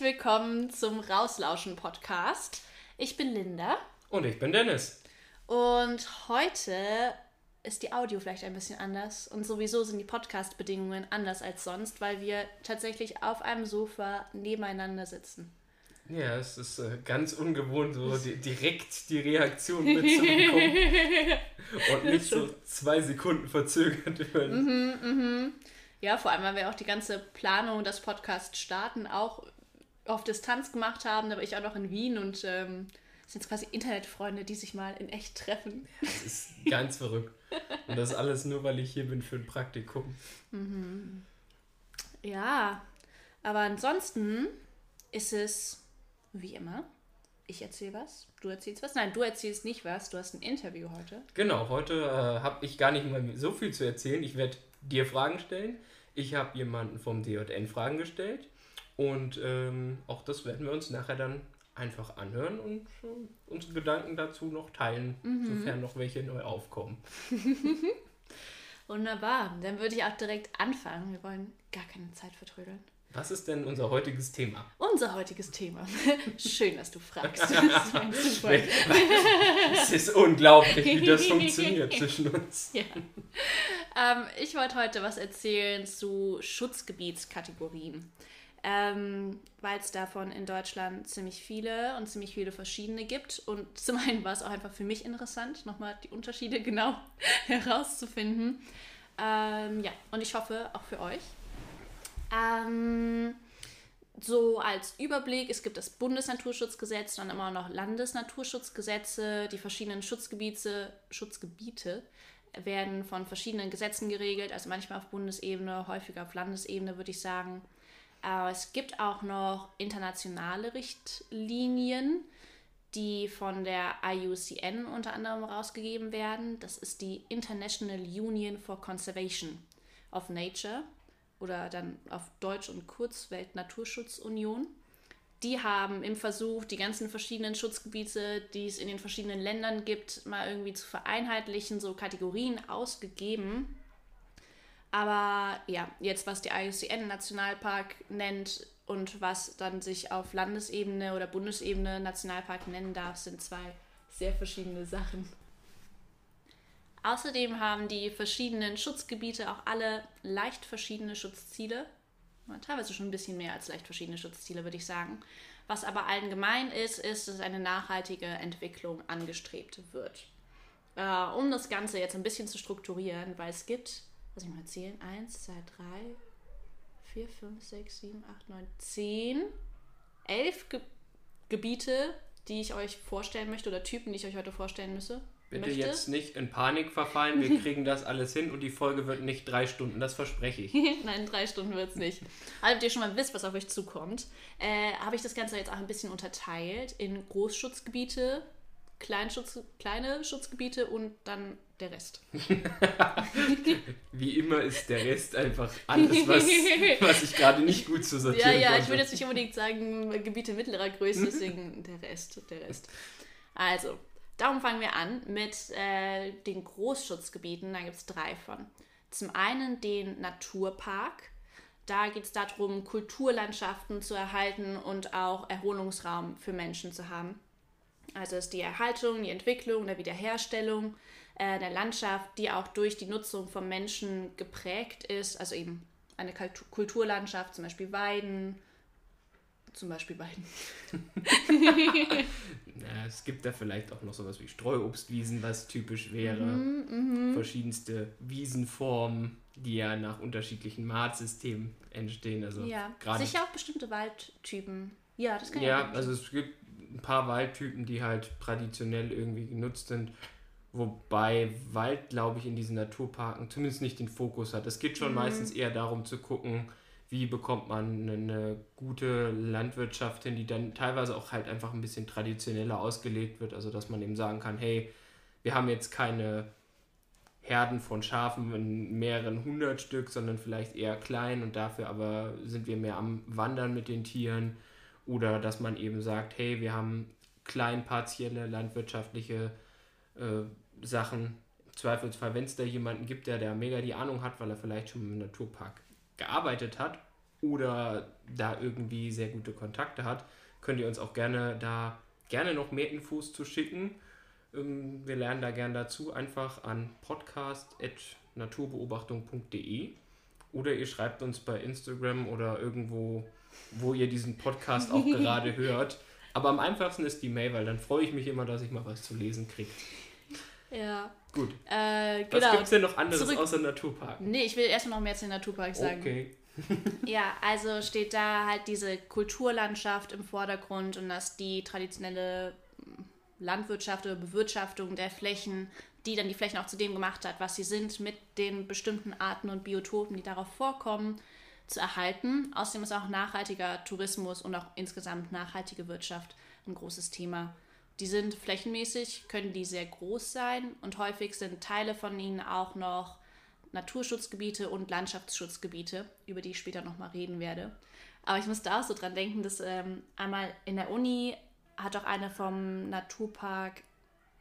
herzlich willkommen zum Rauslauschen Podcast. Ich bin Linda. Und ich bin Dennis. Und heute ist die Audio vielleicht ein bisschen anders. Und sowieso sind die Podcast-Bedingungen anders als sonst, weil wir tatsächlich auf einem Sofa nebeneinander sitzen. Ja, es ist äh, ganz ungewohnt, so di direkt die Reaktion mitzubekommen. Und nicht so zwei Sekunden verzögert werden. Mhm, mhm. Ja, vor allem, weil wir auch die ganze Planung, das Podcast starten, auch auf Distanz gemacht haben. Da war ich auch noch in Wien und ähm, sind quasi Internetfreunde, die sich mal in echt treffen. Das ist ganz verrückt. Und das alles nur, weil ich hier bin für ein Praktikum. Mhm. Ja, aber ansonsten ist es wie immer. Ich erzähle was, du erzählst was. Nein, du erzählst nicht was. Du hast ein Interview heute. Genau, heute äh, habe ich gar nicht mal so viel zu erzählen. Ich werde dir Fragen stellen. Ich habe jemanden vom DJN Fragen gestellt und ähm, auch das werden wir uns nachher dann einfach anhören und äh, unsere Gedanken dazu noch teilen, mhm. sofern noch welche neu aufkommen. Wunderbar, dann würde ich auch direkt anfangen. Wir wollen gar keine Zeit vertrödeln. Was ist denn unser heutiges Thema? Unser heutiges Thema. Schön, dass du fragst. es ist unglaublich, wie das funktioniert zwischen uns. Ja. Ähm, ich wollte heute was erzählen zu Schutzgebietskategorien. Ähm, Weil es davon in Deutschland ziemlich viele und ziemlich viele verschiedene gibt. Und zum einen war es auch einfach für mich interessant, nochmal die Unterschiede genau herauszufinden. Ähm, ja, und ich hoffe auch für euch. Ähm, so als Überblick, es gibt das Bundesnaturschutzgesetz, dann immer noch Landesnaturschutzgesetze, die verschiedenen Schutzgebiete, Schutzgebiete werden von verschiedenen Gesetzen geregelt, also manchmal auf Bundesebene, häufiger auf Landesebene, würde ich sagen. Aber es gibt auch noch internationale Richtlinien, die von der IUCN unter anderem rausgegeben werden. Das ist die International Union for Conservation of Nature oder dann auf Deutsch und kurz Weltnaturschutzunion. Die haben im Versuch, die ganzen verschiedenen Schutzgebiete, die es in den verschiedenen Ländern gibt, mal irgendwie zu vereinheitlichen, so Kategorien ausgegeben. Aber ja, jetzt was die IUCN Nationalpark nennt und was dann sich auf Landesebene oder Bundesebene Nationalpark nennen darf, sind zwei sehr verschiedene Sachen. Außerdem haben die verschiedenen Schutzgebiete auch alle leicht verschiedene Schutzziele. Teilweise schon ein bisschen mehr als leicht verschiedene Schutzziele, würde ich sagen. Was aber allen gemein ist, ist, dass eine nachhaltige Entwicklung angestrebt wird. Äh, um das Ganze jetzt ein bisschen zu strukturieren, weil es gibt, lass ich mal zählen, 1, 2, 3, 4, 5, 6, 7, 8, 9, 10, 11 Ge Gebiete, die ich euch vorstellen möchte oder Typen, die ich euch heute vorstellen müsse. Bitte möchte. jetzt nicht in Panik verfallen, wir kriegen das alles hin und die Folge wird nicht drei Stunden, das verspreche ich. Nein, drei Stunden wird es nicht. Also, damit ihr schon mal wisst, was auf euch zukommt, äh, habe ich das Ganze jetzt auch ein bisschen unterteilt in Großschutzgebiete, Kleinschutz, kleine Schutzgebiete und dann der Rest. Wie immer ist der Rest einfach alles, was, was ich gerade nicht gut zu sortieren Ja, ja, konnte. ich würde jetzt nicht unbedingt sagen Gebiete mittlerer Größe, deswegen der Rest, der Rest. Also, Darum fangen wir an mit äh, den Großschutzgebieten. Da gibt es drei von. Zum einen den Naturpark. Da geht es darum, Kulturlandschaften zu erhalten und auch Erholungsraum für Menschen zu haben. Also ist die Erhaltung, die Entwicklung, der Wiederherstellung äh, der Landschaft, die auch durch die Nutzung von Menschen geprägt ist. Also eben eine Kulturlandschaft, zum Beispiel Weiden, zum Beispiel beiden. ja, es gibt da vielleicht auch noch sowas wie Streuobstwiesen, was typisch wäre. Mhm, mh. Verschiedenste Wiesenformen, die ja nach unterschiedlichen Maatsystemen entstehen. Also ja, sicher auch bestimmte Waldtypen. Ja, das kann ja. Ja, also es gibt ein paar Waldtypen, die halt traditionell irgendwie genutzt sind. Wobei Wald, glaube ich, in diesen Naturparken zumindest nicht den Fokus hat. Es geht schon mhm. meistens eher darum zu gucken, wie bekommt man eine gute Landwirtschaft hin, die dann teilweise auch halt einfach ein bisschen traditioneller ausgelegt wird. Also dass man eben sagen kann, hey, wir haben jetzt keine Herden von Schafen in mehreren hundert Stück, sondern vielleicht eher klein und dafür aber sind wir mehr am Wandern mit den Tieren. Oder dass man eben sagt, hey, wir haben klein partielle landwirtschaftliche äh, Sachen. Im Zweifelsfall, wenn es da jemanden gibt, der da mega die Ahnung hat, weil er vielleicht schon im Naturpark gearbeitet hat, oder da irgendwie sehr gute Kontakte hat, könnt ihr uns auch gerne da gerne noch mehr Infos zu schicken. Ähm, wir lernen da gerne dazu einfach an podcast.naturbeobachtung.de oder ihr schreibt uns bei Instagram oder irgendwo, wo ihr diesen Podcast auch gerade hört. Aber am einfachsten ist die Mail, weil dann freue ich mich immer, dass ich mal was zu lesen kriege. Ja. Gut. Äh, Was genau. gibt es denn noch anderes Zurück- außer Naturpark? Nee, ich will erstmal noch mehr zu den Naturparks sagen. Okay. Ja, also steht da halt diese Kulturlandschaft im Vordergrund und dass die traditionelle Landwirtschaft oder Bewirtschaftung der Flächen, die dann die Flächen auch zu dem gemacht hat, was sie sind, mit den bestimmten Arten und Biotopen, die darauf vorkommen, zu erhalten. Außerdem ist auch nachhaltiger Tourismus und auch insgesamt nachhaltige Wirtschaft ein großes Thema. Die sind flächenmäßig, können die sehr groß sein und häufig sind Teile von ihnen auch noch Naturschutzgebiete und Landschaftsschutzgebiete, über die ich später nochmal reden werde. Aber ich musste auch so dran denken, dass ähm, einmal in der Uni hat auch eine vom Naturpark,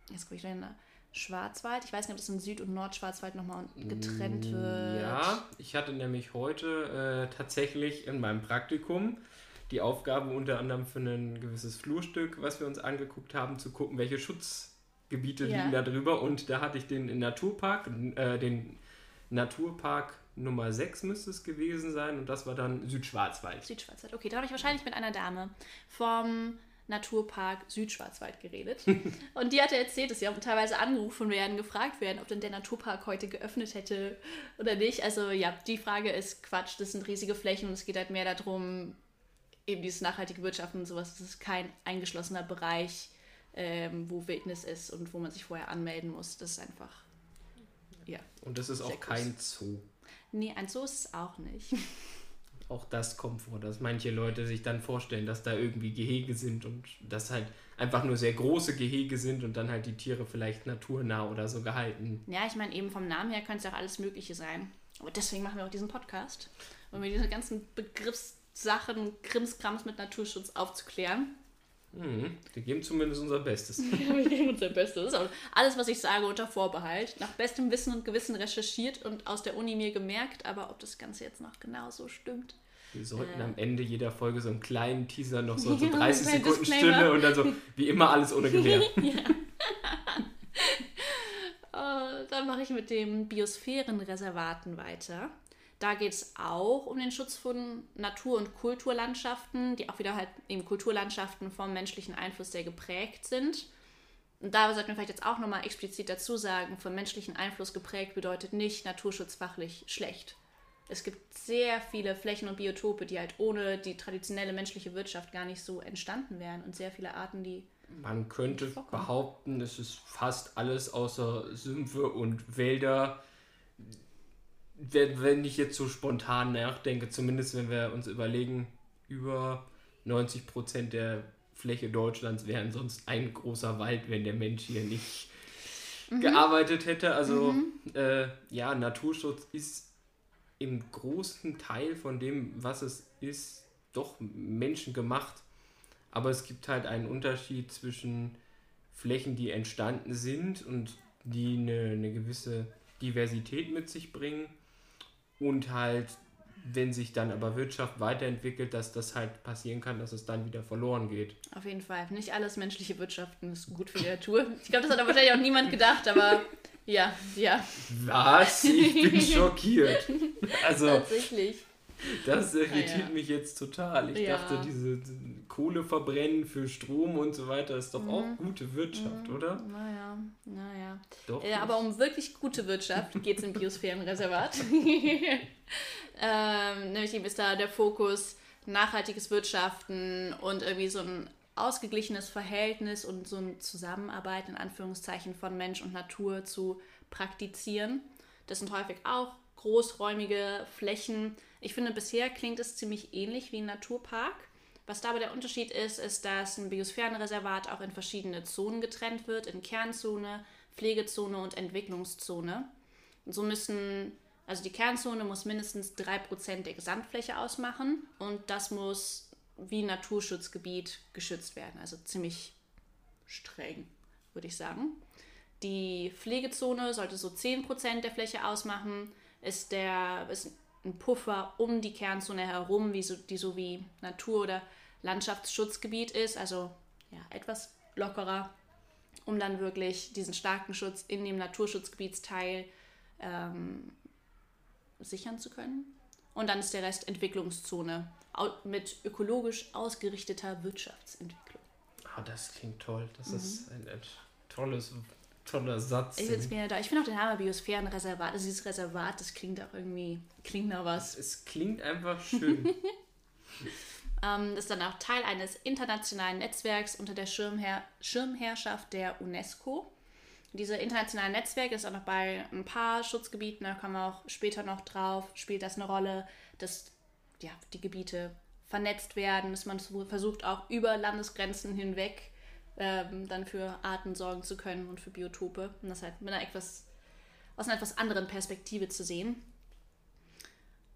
jetzt gucke ich da in Schwarzwald, ich weiß nicht, ob das in Süd- und Nordschwarzwald nochmal getrennt wird. Ja, ich hatte nämlich heute äh, tatsächlich in meinem Praktikum die Aufgabe unter anderem für ein gewisses Flurstück, was wir uns angeguckt haben, zu gucken, welche Schutzgebiete Ja. liegen da drüber. Und da hatte ich den Naturpark, äh, den Naturpark Nummer 6 müsste es gewesen sein und das war dann Südschwarzwald. Südschwarzwald. Okay, da habe ich wahrscheinlich mit einer Dame vom Naturpark Südschwarzwald geredet. Und die hatte erzählt, dass sie auch teilweise angerufen werden, gefragt werden, ob denn der Naturpark heute geöffnet hätte oder nicht. Also ja, die Frage ist Quatsch. Das sind riesige Flächen und es geht halt mehr darum, eben dieses nachhaltige Wirtschaften und sowas. Das ist kein eingeschlossener Bereich, ähm, wo Wildnis ist und wo man sich vorher anmelden muss. Das ist einfach, ja. Und das ist auch groß. kein Zoo. Nee, ein Zoo ist es auch nicht. Auch das kommt vor, dass manche Leute sich dann vorstellen, dass da irgendwie Gehege sind und das halt einfach nur sehr große Gehege sind und dann halt die Tiere vielleicht naturnah oder so gehalten. Ja, ich meine, eben vom Namen her könnte es auch alles Mögliche sein. Aber deswegen machen wir auch diesen Podcast, um mir diese ganzen Begriffssachen, Krimskrams mit Naturschutz aufzuklären. Mhm. Wir geben zumindest unser Bestes. Ja, wir geben unser Bestes. Und alles, was ich sage, unter Vorbehalt. Nach bestem Wissen und Gewissen recherchiert und aus der Uni mir gemerkt, aber ob das Ganze jetzt noch genau so stimmt. Wir sollten Äh. am Ende jeder Folge so einen kleinen Teaser noch so, so Ja, 30 ein Sekunden Disclaimer. Stille und dann so, wie immer alles ohne Gewehr. Äh, dann mache ich mit dem Biosphärenreservaten weiter. Da geht es auch um den Schutz von Natur- und Kulturlandschaften, die auch wieder halt eben Kulturlandschaften vom menschlichen Einfluss sehr geprägt sind. Und da sollten wir vielleicht jetzt auch nochmal explizit dazu sagen, vom menschlichen Einfluss geprägt bedeutet nicht naturschutzfachlich schlecht. Es gibt sehr viele Flächen und Biotope, die halt ohne die traditionelle menschliche Wirtschaft gar nicht so entstanden wären und sehr viele Arten, die Man könnte behaupten, es ist fast alles außer Sümpfe und Wälder. Wenn ich jetzt so spontan nachdenke, zumindest wenn wir uns überlegen, über 90 Prozent der Fläche Deutschlands wären sonst ein großer Wald, wenn der Mensch hier nicht gearbeitet hätte. Also äh, ja, Naturschutz ist im großen Teil von dem, was es ist, doch menschengemacht. Aber es gibt halt einen Unterschied zwischen Flächen, die entstanden sind und die eine, eine gewisse Diversität mit sich bringen und halt, wenn sich dann aber Wirtschaft weiterentwickelt, dass das halt passieren kann, dass es dann wieder verloren geht. Auf jeden Fall. Nicht alles menschliche Wirtschaften ist gut für die Natur. Ich glaube, das hat aber wahrscheinlich auch niemand gedacht, aber ja, ja, Was? Ich bin schockiert. Also, tatsächlich. Das irritiert Ja, ja. mich jetzt total. Ich Ja. dachte, diese Kohle verbrennen für Strom und so weiter ist doch auch gute Wirtschaft, oder? Naja, naja. Doch. Äh, aber um wirklich gute Wirtschaft geht es im Biosphärenreservat. ähm, nämlich eben ist da der Fokus nachhaltiges Wirtschaften und irgendwie so ein ausgeglichenes Verhältnis und so ein Zusammenarbeit in Anführungszeichen von Mensch und Natur zu praktizieren. Das sind häufig auch großräumige Flächen. Ich finde, bisher klingt es ziemlich ähnlich wie ein Naturpark. Was da aber der Unterschied ist, ist, dass ein Biosphärenreservat auch in verschiedene Zonen getrennt wird, in Kernzone, Pflegezone und Entwicklungszone. Und so müssen, also die Kernzone muss mindestens 3% der Gesamtfläche ausmachen und das muss wie Naturschutzgebiet geschützt werden. Also ziemlich streng, würde ich sagen. Die Pflegezone sollte so 10% der Fläche ausmachen, ist, der, ist ein Puffer um die Kernzone herum, wie so, die so wie Natur- oder Landschaftsschutzgebiet ist, also ja, etwas lockerer, um dann wirklich diesen starken Schutz in dem Naturschutzgebietsteil ähm, sichern zu können. Und dann ist der Rest Entwicklungszone mit ökologisch ausgerichteter Wirtschaftsentwicklung. Ah, das klingt toll. Das mhm. ist ein, ein tolles toller Satz. Ich, da, ich finde auch den Name Biosphärenreservat, also dieses Reservat, das klingt auch irgendwie, klingt nach was. Es klingt einfach schön. ähm, das ist dann auch Teil eines internationalen Netzwerks unter der Schirmherr Schirmherrschaft der UNESCO. Diese internationale Netzwerk ist auch noch bei ein paar Schutzgebieten, da kommen wir auch später noch drauf, spielt das eine Rolle, dass ja, die Gebiete vernetzt werden, dass man versucht auch über Landesgrenzen hinweg ähm, dann für Arten sorgen zu können und für Biotope. Und das halt mit einer etwas, aus einer etwas anderen Perspektive zu sehen.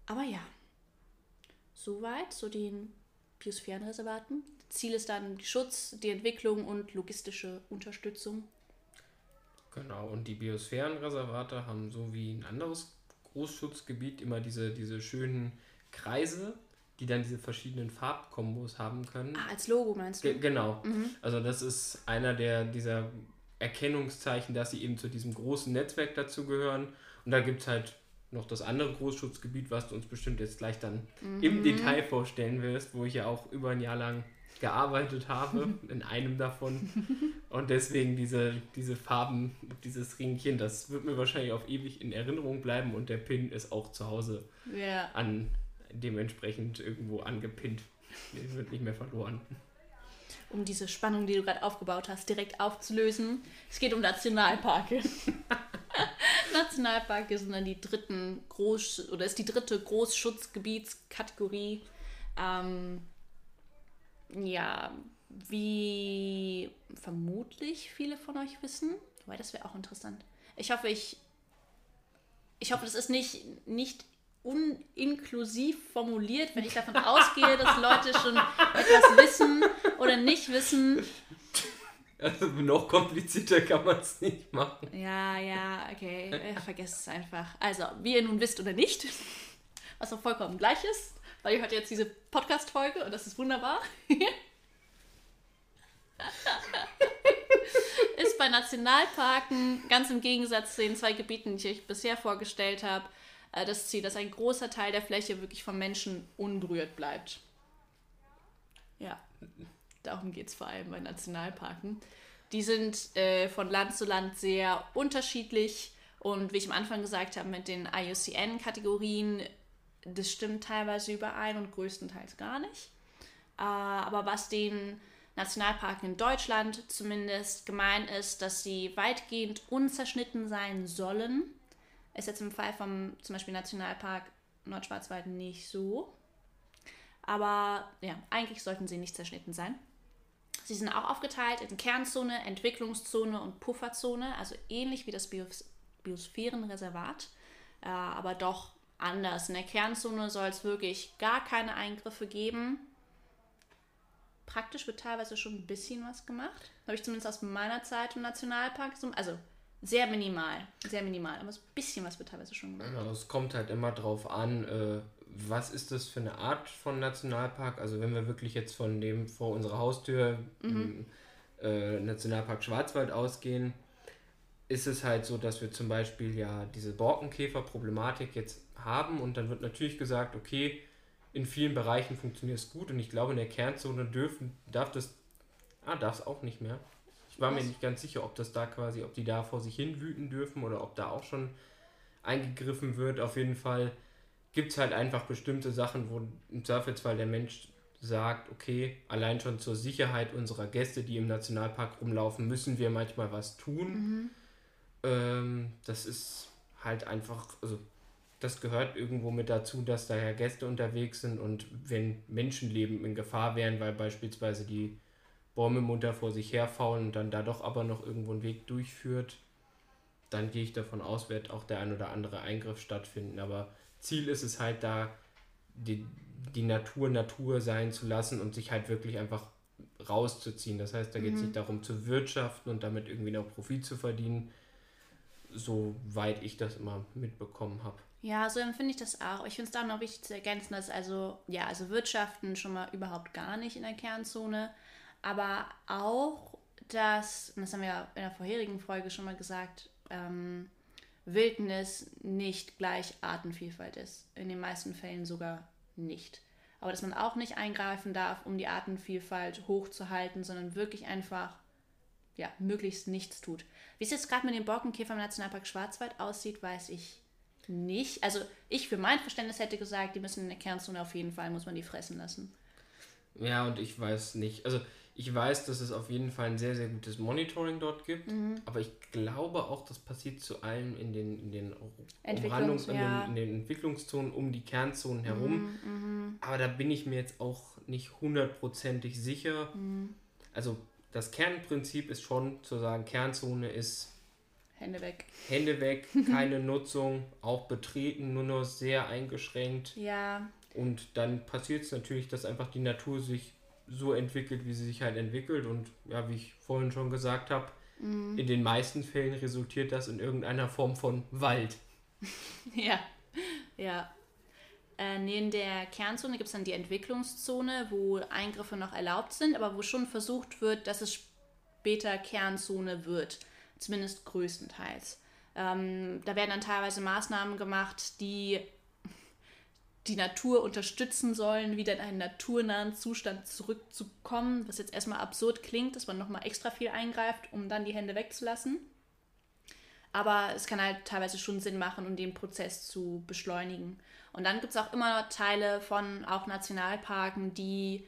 Aber ja, soweit zu den Biosphärenreservaten. Ziel ist dann Schutz, die Entwicklung und logistische Unterstützung. Genau, und die Biosphärenreservate haben so wie ein anderes Großschutzgebiet immer diese, diese schönen Kreise, die dann diese verschiedenen Farbkombos haben können. Ah, als Logo meinst du? Ge genau. Mhm. Also das ist einer der dieser Erkennungszeichen, dass sie eben zu diesem großen Netzwerk dazugehören. Und da gibt es halt noch das andere Großschutzgebiet, was du uns bestimmt jetzt gleich dann mhm. im Detail vorstellen wirst, wo ich ja auch über ein Jahr lang gearbeitet habe, in einem davon. Und deswegen diese, diese Farben, dieses Ringchen, das wird mir wahrscheinlich auf ewig in Erinnerung bleiben und der Pin ist auch zu Hause yeah. an dementsprechend irgendwo angepinnt. Die wird nicht mehr verloren. Um diese Spannung, die du gerade aufgebaut hast, direkt aufzulösen. Es geht um Nationalparke. Nationalparke sind dann die dritten Groß- oder ist die dritte Großschutzgebietskategorie. Ähm, ja, wie vermutlich viele von euch wissen, weil das wäre auch interessant. Ich hoffe, ich ich hoffe, das ist nicht, nicht uninklusiv formuliert, wenn ich davon ausgehe, dass Leute schon etwas wissen oder nicht wissen. Also noch komplizierter kann man es nicht machen. Ja, ja, okay. Vergesst es einfach. Also, wie ihr nun wisst oder nicht, was auch vollkommen gleich ist, weil ihr hört jetzt diese Podcast-Folge und das ist wunderbar. ist bei Nationalparken ganz im Gegensatz zu den zwei Gebieten, die ich euch bisher vorgestellt habe, äh, das Ziel, dass ein großer Teil der Fläche wirklich vom Menschen unberührt bleibt. Ja, darum geht es vor allem bei Nationalparken. Die sind äh, von Land zu Land sehr unterschiedlich und wie ich am Anfang gesagt habe, mit den IUCN-Kategorien, das stimmt teilweise überein und größtenteils gar nicht. Äh, aber was den Nationalparken in Deutschland zumindest gemein ist, dass sie weitgehend unzerschnitten sein sollen ist jetzt im Fall vom zum Beispiel Nationalpark Nordschwarzwald nicht so. Aber ja, eigentlich sollten sie nicht zerschnitten sein. Sie sind auch aufgeteilt in Kernzone, Entwicklungszone und Pufferzone, also ähnlich wie das Bios Biosphärenreservat, äh, aber doch anders. In der Kernzone soll es wirklich gar keine Eingriffe geben. Praktisch wird teilweise schon ein bisschen was gemacht. Habe ich zumindest aus meiner Zeit im Nationalpark. Also sehr minimal, sehr minimal, aber ein bisschen was wird teilweise schon gemacht. Genau, es kommt halt immer drauf an, äh, was ist das für eine Art von Nationalpark? Also wenn wir wirklich jetzt von dem vor unserer Haustür mhm. äh, Nationalpark Schwarzwald ausgehen, ist es halt so, dass wir zum Beispiel ja diese Borkenkäfer-Problematik jetzt haben und dann wird natürlich gesagt, okay, in vielen Bereichen funktioniert es gut und ich glaube in der Kernzone dürfen, darf das, ah, darf es auch nicht mehr. Ich war mir nicht ganz sicher, ob das da quasi, ob die da vor sich hin wüten dürfen oder ob da auch schon eingegriffen wird. Auf jeden Fall gibt es halt einfach bestimmte Sachen, wo im Zweifelsfall der Mensch sagt, okay, allein schon zur Sicherheit unserer Gäste, die im Nationalpark rumlaufen, müssen wir manchmal was tun. Mhm. Ähm, das ist halt einfach, also das gehört irgendwo mit dazu, dass da ja Gäste unterwegs sind und wenn Menschenleben in Gefahr wären, weil beispielsweise die Bäume munter vor sich herfaulen und dann da doch aber noch irgendwo einen Weg durchführt, dann gehe ich davon aus, wird auch der ein oder andere Eingriff stattfinden. Aber Ziel ist es halt da, die, die Natur Natur sein zu lassen und sich halt wirklich einfach rauszuziehen. Das heißt, da geht es mhm. nicht darum zu wirtschaften und damit irgendwie noch Profit zu verdienen, soweit ich das immer mitbekommen habe. Ja, so empfinde ich das auch. Ich finde es da noch wichtig zu ergänzen, dass also, ja, also Wirtschaften schon mal überhaupt gar nicht in der Kernzone, aber auch, dass, und das haben wir ja in der vorherigen Folge schon mal gesagt, ähm, Wildnis nicht gleich Artenvielfalt ist. In den meisten Fällen sogar nicht. Aber dass man auch nicht eingreifen darf, um die Artenvielfalt hochzuhalten, sondern wirklich einfach ja, möglichst nichts tut. Wie es jetzt gerade mit dem Borkenkäfer im Nationalpark Schwarzwald aussieht, weiß ich nicht. Also ich für mein Verständnis hätte gesagt, die müssen in der Kernzone auf jeden Fall, muss man die fressen lassen. Ja, und ich weiß nicht. Also ich weiß, dass es auf jeden Fall ein sehr, sehr gutes Monitoring dort gibt, mhm. aber ich glaube auch, das passiert zu allem in den, in den Umhandlungs-, ja. in, den, in, den, Entwicklungszonen um die Kernzonen herum. Mhm, mhm, aber da bin ich mir jetzt auch nicht hundertprozentig sicher. Mhm. Also das Kernprinzip ist schon zu sagen, Kernzone ist Hände weg. Hände weg, keine Nutzung, auch betreten, nur noch sehr eingeschränkt. Ja. Und dann passiert es natürlich, dass einfach die Natur sich so entwickelt, wie sie sich halt entwickelt. Und ja, wie ich vorhin schon gesagt habe, mhm. in den meisten Fällen resultiert das in irgendeiner Form von Wald. ja, ja. Äh, neben der Kernzone gibt es dann die Entwicklungszone, wo Eingriffe noch erlaubt sind, aber wo schon versucht wird, dass es später Kernzone wird. Zumindest größtenteils. Ähm, da werden dann teilweise Maßnahmen gemacht, die die Natur unterstützen sollen, wieder in einen naturnahen Zustand zurückzukommen, was jetzt erstmal absurd klingt, dass man nochmal extra viel eingreift, um dann die Hände wegzulassen. Aber es kann halt teilweise schon Sinn machen, um den Prozess zu beschleunigen. Und dann gibt es auch immer Teile von auch Nationalparken, die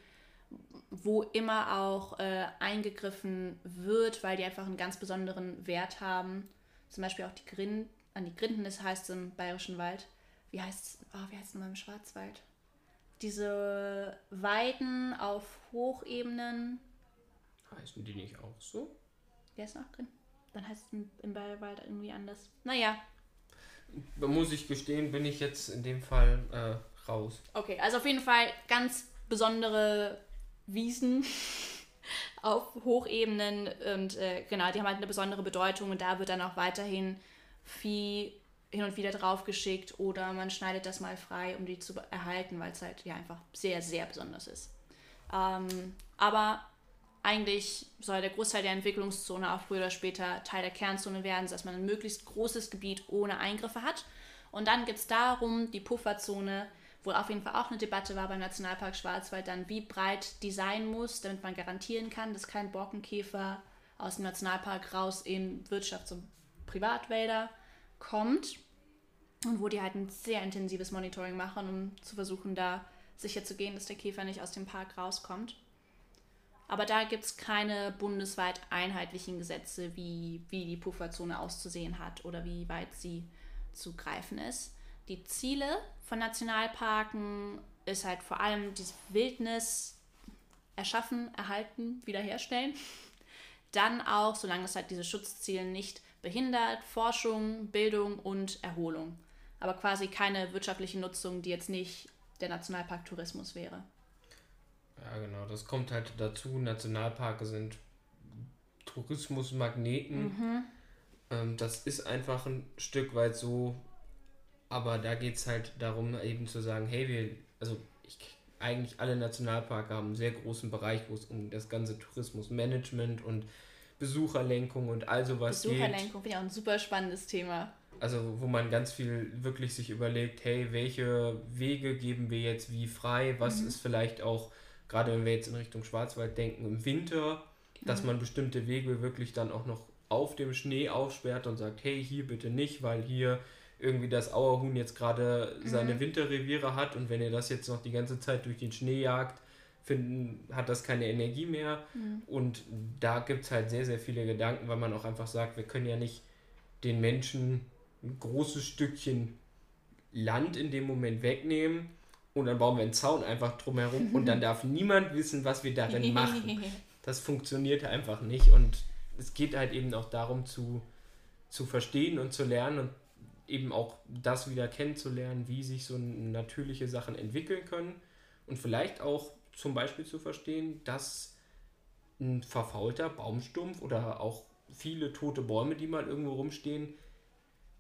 wo immer auch äh, eingegriffen wird, weil die einfach einen ganz besonderen Wert haben. Zum Beispiel auch die Grind, an die Grinden, das heißt im Bayerischen Wald wie heißt es, oh, wie heißt es nochmal im Schwarzwald? Diese Weiden auf Hochebenen. Heißen die nicht auch so? Wer ist noch drin? Dann heißt es im Bayerwald irgendwie anders. Naja. Da muss ich gestehen, bin ich jetzt in dem Fall äh, raus. Okay, also auf jeden Fall ganz besondere Wiesen auf Hochebenen und äh, genau, die haben halt eine besondere Bedeutung und da wird dann auch weiterhin Vieh hin und wieder draufgeschickt oder man schneidet das mal frei, um die zu erhalten, weil es halt ja einfach sehr, sehr besonders ist. Ähm, aber eigentlich soll der Großteil der Entwicklungszone auch früher oder später Teil der Kernzone werden, dass man ein möglichst großes Gebiet ohne Eingriffe hat. Und dann geht es darum, die Pufferzone, wo auf jeden Fall auch eine Debatte war beim Nationalpark Schwarzwald, dann wie breit die sein muss, damit man garantieren kann, dass kein Borkenkäfer aus dem Nationalpark raus in Wirtschafts- und Privatwälder kommt und wo die halt ein sehr intensives Monitoring machen, um zu versuchen, da sicher zu gehen, dass der Käfer nicht aus dem Park rauskommt. Aber da gibt es keine bundesweit einheitlichen Gesetze, wie, wie die Pufferzone auszusehen hat oder wie weit sie zu greifen ist. Die Ziele von Nationalparken ist halt vor allem diese Wildnis erschaffen, erhalten, wiederherstellen. Dann auch, solange es halt diese Schutzziele nicht behindert, Forschung, Bildung und Erholung. Aber quasi keine wirtschaftliche Nutzung, die jetzt nicht der Nationalparktourismus wäre. Ja, genau, das kommt halt dazu. Nationalparke sind Tourismusmagneten. Mhm. Ähm, das ist einfach ein Stück weit so, aber da geht es halt darum, eben zu sagen, hey, wir, also ich, eigentlich alle Nationalparke haben einen sehr großen Bereich, wo es um das ganze Tourismusmanagement und Besucherlenkung und all sowas Besucherlenkung finde ich auch ein super spannendes Thema. Also wo man ganz viel wirklich sich überlegt, hey, welche Wege geben wir jetzt wie frei? Was mhm. ist vielleicht auch, gerade wenn wir jetzt in Richtung Schwarzwald denken, im Winter, dass mhm. man bestimmte Wege wirklich dann auch noch auf dem Schnee aufsperrt und sagt, hey, hier bitte nicht, weil hier irgendwie das Auerhuhn jetzt gerade seine mhm. Winterreviere hat und wenn ihr das jetzt noch die ganze Zeit durch den Schnee jagt, finden, hat das keine Energie mehr. Mhm. Und da gibt es halt sehr, sehr viele Gedanken, weil man auch einfach sagt, wir können ja nicht den Menschen ein großes Stückchen Land in dem Moment wegnehmen und dann bauen wir einen Zaun einfach drumherum und dann darf niemand wissen, was wir darin machen. Das funktioniert einfach nicht und es geht halt eben auch darum zu, zu verstehen und zu lernen und eben auch das wieder kennenzulernen, wie sich so natürliche Sachen entwickeln können und vielleicht auch zum Beispiel zu verstehen, dass ein verfaulter Baumstumpf oder auch viele tote Bäume, die mal irgendwo rumstehen,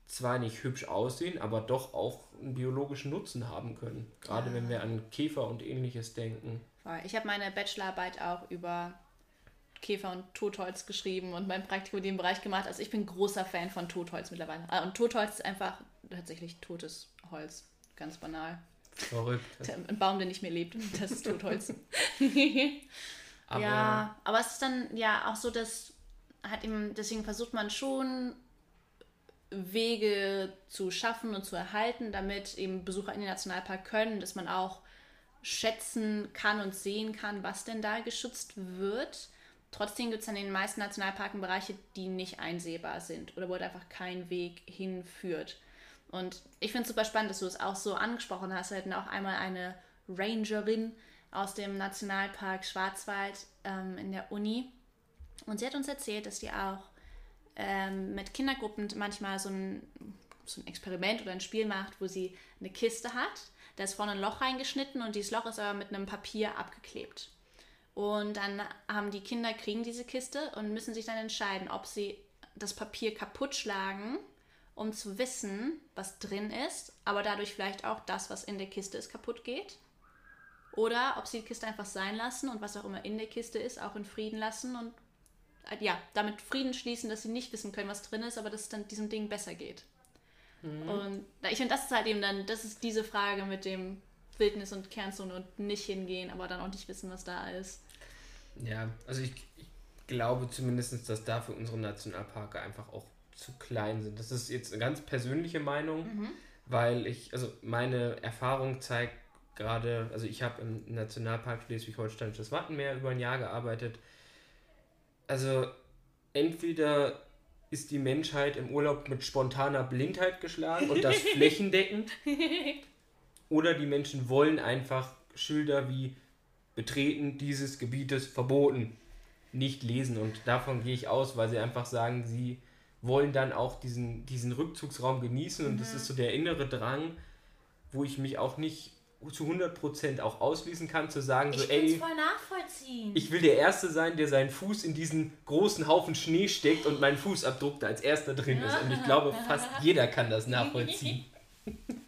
zwar nicht hübsch aussehen, aber doch auch einen biologischen Nutzen haben können. Gerade ja. wenn wir an Käfer und ähnliches denken. Ich habe meine Bachelorarbeit auch über Käfer und Totholz geschrieben und mein Praktikum in dem Bereich gemacht. Also ich bin großer Fan von Totholz mittlerweile. Ah, und Totholz ist einfach tatsächlich totes Holz. Ganz banal. Verrückt. Ein Baum, der nicht mehr lebt, das ist Totholz. aber ja, aber es ist dann ja auch so, dass hat eben, deswegen versucht man schon Wege zu schaffen und zu erhalten, damit eben Besucher in den Nationalpark können, dass man auch schätzen kann und sehen kann, was denn da geschützt wird. Trotzdem gibt es in den meisten Nationalparken Bereiche, die nicht einsehbar sind oder wo halt einfach kein Weg hinführt. Und ich finde es super spannend, dass du es auch so angesprochen hast. Wir hatten auch einmal eine Rangerin aus dem Nationalpark Schwarzwald ähm, in der Uni. Und sie hat uns erzählt, dass die auch ähm, mit Kindergruppen manchmal so ein, so ein Experiment oder ein Spiel macht, wo sie eine Kiste hat. Da ist vorne ein Loch reingeschnitten und dieses Loch ist aber mit einem Papier abgeklebt. Und dann haben die Kinder, kriegen diese Kiste und müssen sich dann entscheiden, ob sie das Papier kaputt schlagen um zu wissen, was drin ist, aber dadurch vielleicht auch das, was in der Kiste ist, kaputt geht. Oder ob sie die Kiste einfach sein lassen und was auch immer in der Kiste ist, auch in Frieden lassen und äh, ja, damit Frieden schließen, dass sie nicht wissen können, was drin ist, aber dass es dann diesem Ding besser geht. Mhm. Und ich finde, das ist halt eben dann, das ist diese Frage mit dem Wildnis und Kernzone und nicht hingehen, aber dann auch nicht wissen, was da ist. Ja, also ich, ich glaube zumindest, dass da für unsere Nationalparke einfach auch zu klein sind. Das ist jetzt eine ganz persönliche Meinung, mhm. weil ich, also meine Erfahrung zeigt gerade, also ich habe im Nationalpark Schleswig-Holsteinisches Wattenmeer über ein Jahr gearbeitet. Also entweder ist die Menschheit im Urlaub mit spontaner Blindheit geschlagen und das flächendeckend, oder die Menschen wollen einfach Schilder wie Betreten dieses Gebietes verboten nicht lesen und davon gehe ich aus, weil sie einfach sagen, sie wollen dann auch diesen, diesen Rückzugsraum genießen und mhm. das ist so der innere Drang, wo ich mich auch nicht zu 100% auch ausschließen kann, zu sagen, so, ey, voll nachvollziehen. ich will der Erste sein, der seinen Fuß in diesen großen Haufen Schnee steckt und mein Fußabdruck da als Erster drin ist. Und ich glaube, fast jeder kann das nachvollziehen.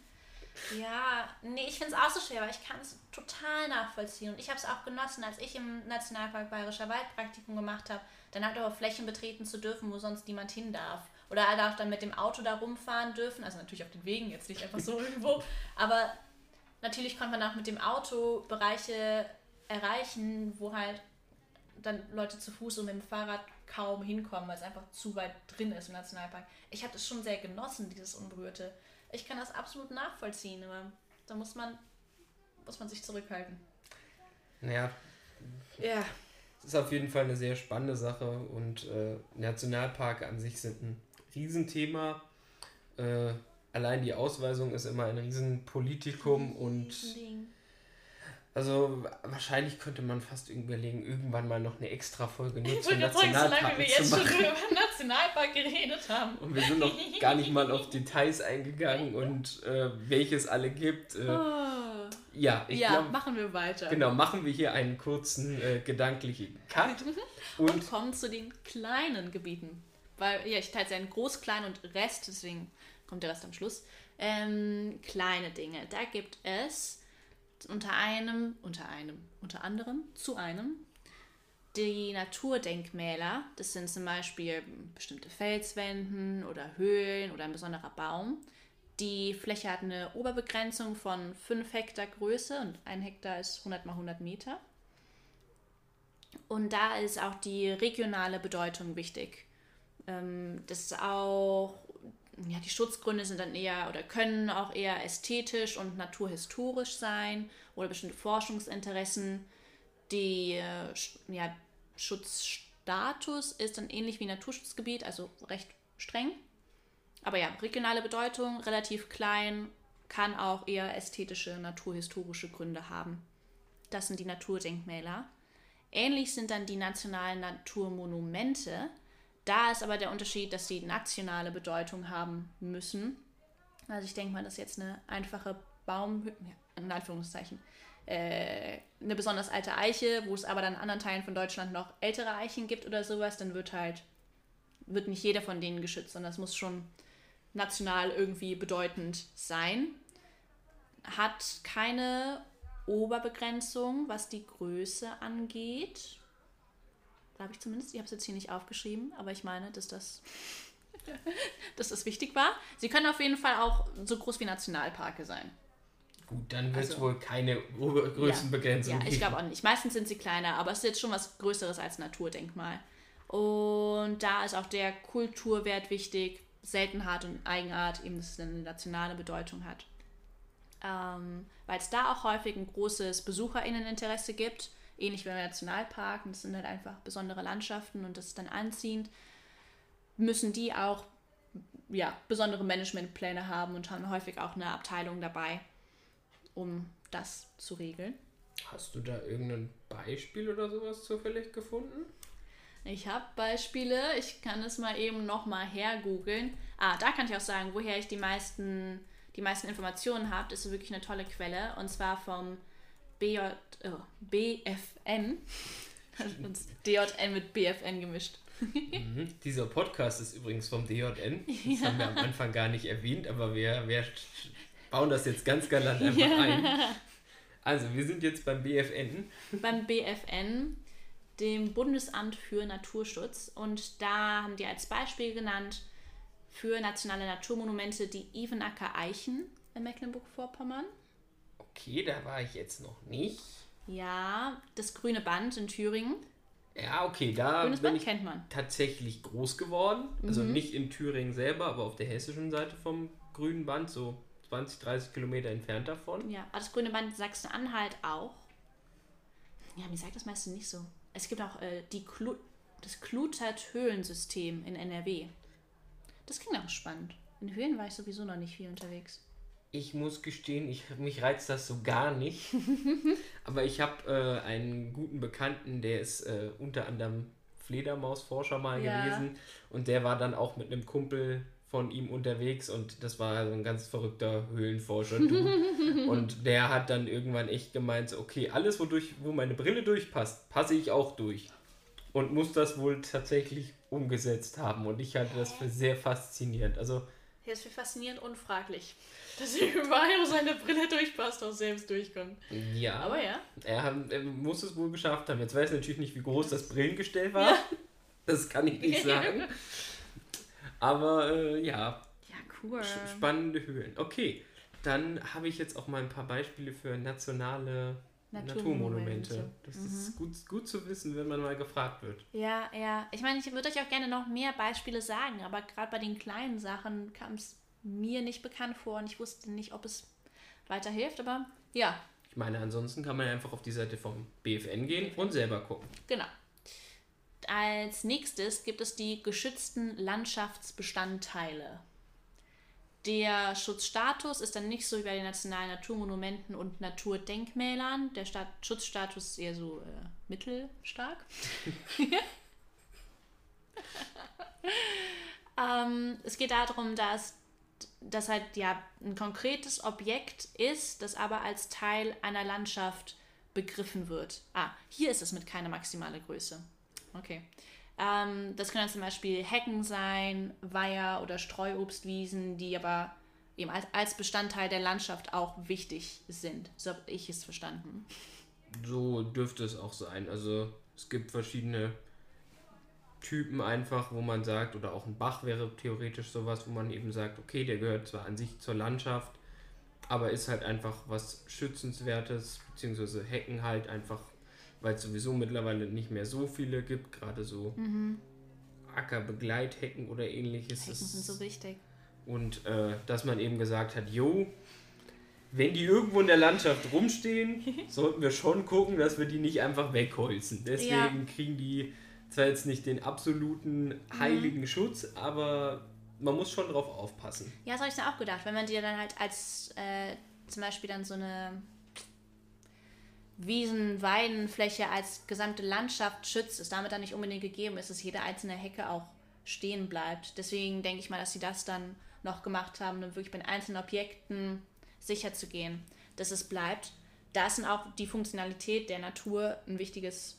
Ja, nee, ich finde es auch so schwer, aber ich kann es total nachvollziehen. Und ich habe es auch genossen, als ich im Nationalpark Bayerischer Wald Praktikum gemacht habe, dann halt auch Flächen betreten zu dürfen, wo sonst niemand hin darf. Oder er darf dann mit dem Auto da rumfahren dürfen, also natürlich auf den Wegen, jetzt nicht einfach so irgendwo. Aber natürlich konnte man auch mit dem Auto Bereiche erreichen, wo halt dann Leute zu Fuß und mit dem Fahrrad kaum hinkommen, weil es einfach zu weit drin ist im Nationalpark. Ich habe das schon sehr genossen, dieses Unberührte. Ich kann das absolut nachvollziehen, aber da muss man, muss man sich zurückhalten. Naja. Ja. Es ist auf jeden Fall eine sehr spannende Sache und äh, Nationalparke an sich sind ein Riesenthema. Äh, allein die Ausweisung ist immer ein Riesenpolitikum und also wahrscheinlich könnte man fast überlegen, irgendwann mal noch eine extra Folge nur zum Nationalpark wie wir jetzt schon über Nationalpark geredet haben. Und wir sind noch gar nicht mal auf Details eingegangen und äh, welches alle gibt. Äh, oh. Ja, ich ja glaub, machen wir weiter. Genau, machen wir hier einen kurzen äh, gedanklichen Cut. und, und kommen zu den kleinen Gebieten. Weil, ja, ich teile es ja in groß, klein und Rest, deswegen kommt der Rest am Schluss. Ähm, kleine Dinge. Da gibt es unter einem, unter einem, unter anderem, zu einem, die Naturdenkmäler. Das sind zum Beispiel bestimmte Felswänden oder Höhlen oder ein besonderer Baum. Die Fläche hat eine Oberbegrenzung von 5 Hektar Größe und ein Hektar ist 100 mal 100 Meter. Und da ist auch die regionale Bedeutung wichtig. Ähm, das ist auch ja, die Schutzgründe sind dann eher oder können auch eher ästhetisch und naturhistorisch sein oder bestimmte Forschungsinteressen. Die äh, ja, Schutzstatus ist dann ähnlich wie Naturschutzgebiet, also recht streng. Aber ja, regionale Bedeutung, relativ klein, kann auch eher ästhetische, naturhistorische Gründe haben. Das sind die Naturdenkmäler. Ähnlich sind dann die nationalen Naturmonumente. Da ist aber der Unterschied, dass sie nationale Bedeutung haben müssen. Also ich denke mal, dass jetzt eine einfache Baum, in Anführungszeichen, äh, eine besonders alte Eiche, wo es aber dann in anderen Teilen von Deutschland noch ältere Eichen gibt oder sowas, dann wird halt, wird nicht jeder von denen geschützt, sondern es muss schon national irgendwie bedeutend sein. Hat keine Oberbegrenzung, was die Größe angeht. Glaube ich zumindest. Ich habe es jetzt hier nicht aufgeschrieben, aber ich meine, dass das, dass das wichtig war. Sie können auf jeden Fall auch so groß wie Nationalparke sein. Gut, dann wird es also, wohl keine Größenbegrenzung ja, ja, ich glaube auch nicht. Meistens sind sie kleiner, aber es ist jetzt schon was Größeres als Naturdenkmal. Und da ist auch der Kulturwert wichtig, Seltenheit und Eigenart, eben dass es eine nationale Bedeutung hat. Ähm, Weil es da auch häufig ein großes BesucherInneninteresse gibt, ähnlich wie im Nationalpark. Und das sind halt einfach besondere Landschaften und das ist dann anziehend. Müssen die auch ja, besondere Managementpläne haben und haben häufig auch eine Abteilung dabei, um das zu regeln. Hast du da irgendein Beispiel oder sowas zufällig gefunden? Ich habe Beispiele. Ich kann es mal eben nochmal hergoogeln. Ah, da kann ich auch sagen, woher ich die meisten, die meisten Informationen habe. Das ist wirklich eine tolle Quelle. Und zwar vom BJ, oh, BFN. uns DJN mit BFN gemischt. Mhm. Dieser Podcast ist übrigens vom DJN. Das ja. haben wir am Anfang gar nicht erwähnt, aber wir, wir bauen das jetzt ganz galant einfach ja. ein. Also, wir sind jetzt beim BFN. Beim BFN, dem Bundesamt für Naturschutz. Und da haben die als Beispiel genannt für nationale Naturmonumente die Ivenacker Eichen in Mecklenburg-Vorpommern. Okay, da war ich jetzt noch nicht. Ja, das Grüne Band in Thüringen. Ja, okay, da Grünes bin Band ich kennt man. tatsächlich groß geworden. Also mhm. nicht in Thüringen selber, aber auf der hessischen Seite vom Grünen Band, so 20, 30 Kilometer entfernt davon. Ja, aber das grüne Band in Sachsen-Anhalt auch. Ja, mir sagt das meistens nicht so. Es gibt auch äh, die Klu das Klutert-Höhlensystem in NRW. Das klingt auch spannend. In Höhlen war ich sowieso noch nicht viel unterwegs. Ich muss gestehen, ich, mich reizt das so gar nicht. Aber ich habe äh, einen guten Bekannten, der ist äh, unter anderem Fledermausforscher mal ja. gewesen. Und der war dann auch mit einem Kumpel von ihm unterwegs und das war so ein ganz verrückter Höhlenforscher. und der hat dann irgendwann echt gemeint, okay, alles, wodurch, wo meine Brille durchpasst, passe ich auch durch. Und muss das wohl tatsächlich umgesetzt haben. Und ich halte das für sehr faszinierend. Also. Ja, ist für faszinierend und fraglich. Dass er überall, wo seine Brille durchpasst, auch selbst durchkommt. Ja. Aber ja. Er, er, muss es wohl geschafft haben. Jetzt weiß ich natürlich nicht, wie groß das Brillengestell war. Ja. Das kann ich nicht sagen. Aber äh, ja. Ja, cool. Spannende Höhlen. Okay, dann habe ich jetzt auch mal ein paar Beispiele für nationale Naturmonumente. Naturmonumente. Das mhm. ist gut, gut zu wissen, wenn man mal gefragt wird. Ja, ja. Ich meine, ich würde euch auch gerne noch mehr Beispiele sagen, aber gerade bei den kleinen Sachen kam es mir nicht bekannt vor und ich wusste nicht, ob es weiterhilft, aber ja. Ich meine, ansonsten kann man einfach auf die Seite vom BFN gehen BFN. und selber gucken. Genau. Als nächstes gibt es die geschützten Landschaftsbestandteile. Der Schutzstatus ist dann nicht so wie bei den nationalen Naturmonumenten und Naturdenkmälern. Der Stat Schutzstatus ist eher so äh, mittelstark. ähm, es geht darum, dass das halt ja ein konkretes Objekt ist, das aber als Teil einer Landschaft begriffen wird. Ah, hier ist es mit keiner maximale Größe. Okay. Ähm, das können zum Beispiel Hecken sein, Weiher oder Streuobstwiesen, die aber eben als, als Bestandteil der Landschaft auch wichtig sind. So habe ich es verstanden. So dürfte es auch sein. Also es gibt verschiedene Typen einfach, wo man sagt, oder auch ein Bach wäre theoretisch sowas, wo man eben sagt, okay, der gehört zwar an sich zur Landschaft, aber ist halt einfach was Schützenswertes, beziehungsweise Hecken halt einfach weil es sowieso mittlerweile nicht mehr so viele gibt, gerade so mhm. Ackerbegleithecken oder ähnliches. Hecken sind so wichtig. Und äh, dass man eben gesagt hat, jo, wenn die irgendwo in der Landschaft rumstehen, sollten wir schon gucken, dass wir die nicht einfach wegholzen. Deswegen ja. kriegen die zwar jetzt nicht den absoluten heiligen mhm. Schutz, aber man muss schon drauf aufpassen. Ja, das habe ich mir auch gedacht. Wenn man die dann halt als äh, zum Beispiel dann so eine Wiesen, Weidenfläche als gesamte Landschaft schützt, ist damit dann nicht unbedingt gegeben ist, dass jede einzelne Hecke auch stehen bleibt. Deswegen denke ich mal, dass sie das dann noch gemacht haben, um wirklich bei einzelnen Objekten sicher zu gehen, dass es bleibt. Da ist dann auch die Funktionalität der Natur ein, wichtiges,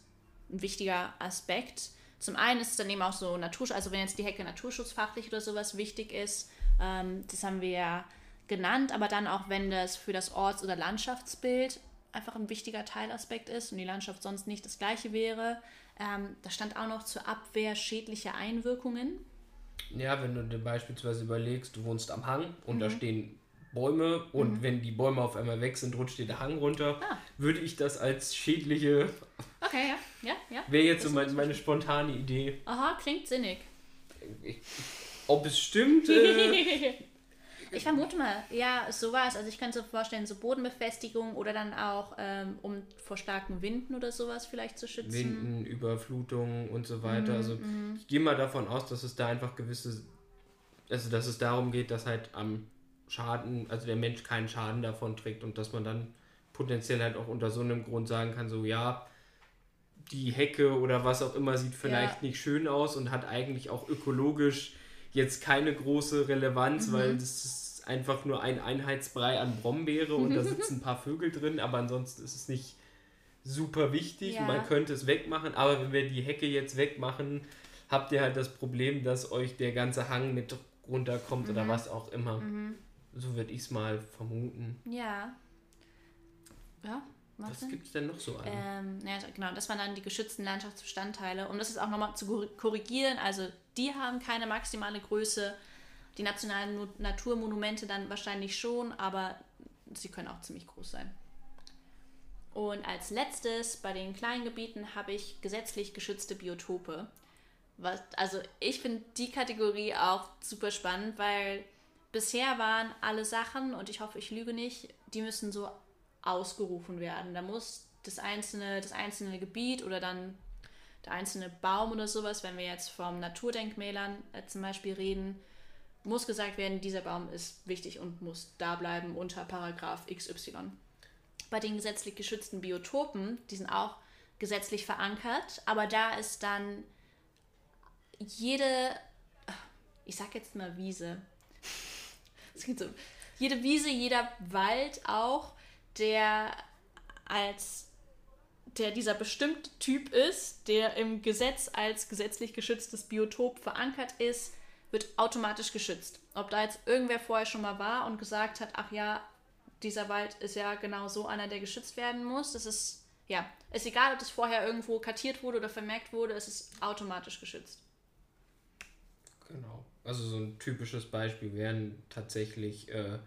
ein wichtiger Aspekt, Zum einen ist es dann eben auch so Naturschutz, also wenn jetzt die Hecke naturschutzfachlich oder sowas wichtig ist, ähm, das haben wir ja genannt, aber dann auch, wenn das für das Orts- oder Landschaftsbild einfach ein wichtiger Teilaspekt ist und die Landschaft sonst nicht das gleiche wäre. Ähm, da stand auch noch zur Abwehr schädlicher Einwirkungen. Ja, wenn du dir beispielsweise überlegst, du wohnst am Hang und mhm. da stehen Bäume und mhm. wenn die Bäume auf einmal weg sind, rutscht dir der Hang runter, ah. würde ich das als schädliche. Okay, ja, ja, ja. Wäre jetzt so meine, meine spontane Idee. Aha, klingt sinnig. Ich, ob es stimmt, äh, Ich vermute mal, ja, sowas. Also ich könnte mir vorstellen, so Bodenbefestigung oder dann auch, ähm, um vor starken Winden oder sowas vielleicht zu schützen. Winden, Überflutungen und so weiter. Mm, also mm. ich gehe mal davon aus, dass es da einfach gewisse, also dass es darum geht, dass halt am Schaden, also der Mensch keinen Schaden davon trägt und dass man dann potenziell halt auch unter so einem Grund sagen kann, so ja, die Hecke oder was auch immer sieht vielleicht ja. nicht schön aus und hat eigentlich auch ökologisch jetzt keine große Relevanz, mhm. weil das ist einfach nur ein Einheitsbrei an Brombeere und da sitzen ein paar Vögel drin, aber ansonsten ist es nicht super wichtig. Ja. Man könnte es wegmachen, aber wenn wir die Hecke jetzt wegmachen, habt ihr halt das Problem, dass euch der ganze Hang mit runterkommt mhm. oder was auch immer. Mhm. So würde ich es mal vermuten. Ja. Ja, was gibt es denn noch so an? Ähm, ja, genau, das waren dann die geschützten Landschaftsbestandteile. Um das ist auch nochmal zu korrigieren, also die haben keine maximale Größe. Die nationalen Naturmonumente dann wahrscheinlich schon, aber sie können auch ziemlich groß sein. Und als letztes bei den kleinen Gebieten habe ich gesetzlich geschützte Biotope. Was, also ich finde die Kategorie auch super spannend, weil bisher waren alle Sachen, und ich hoffe, ich lüge nicht, die müssen so ausgerufen werden. Da muss das einzelne, das einzelne Gebiet oder dann der einzelne Baum oder sowas, wenn wir jetzt vom Naturdenkmälern äh, zum Beispiel reden, muss gesagt werden, dieser Baum ist wichtig und muss da bleiben unter Paragraph XY. Bei den gesetzlich geschützten Biotopen, die sind auch gesetzlich verankert, aber da ist dann jede, ich sag jetzt mal Wiese, so, jede Wiese, jeder Wald auch der als der dieser bestimmte Typ ist, der im Gesetz als gesetzlich geschütztes Biotop verankert ist, wird automatisch geschützt. Ob da jetzt irgendwer vorher schon mal war und gesagt hat, ach ja, dieser Wald ist ja genau so einer, der geschützt werden muss, das ist, ja, ist egal, ob das vorher irgendwo kartiert wurde oder vermerkt wurde, es ist automatisch geschützt. Genau. Also so ein typisches Beispiel wären tatsächlich äh,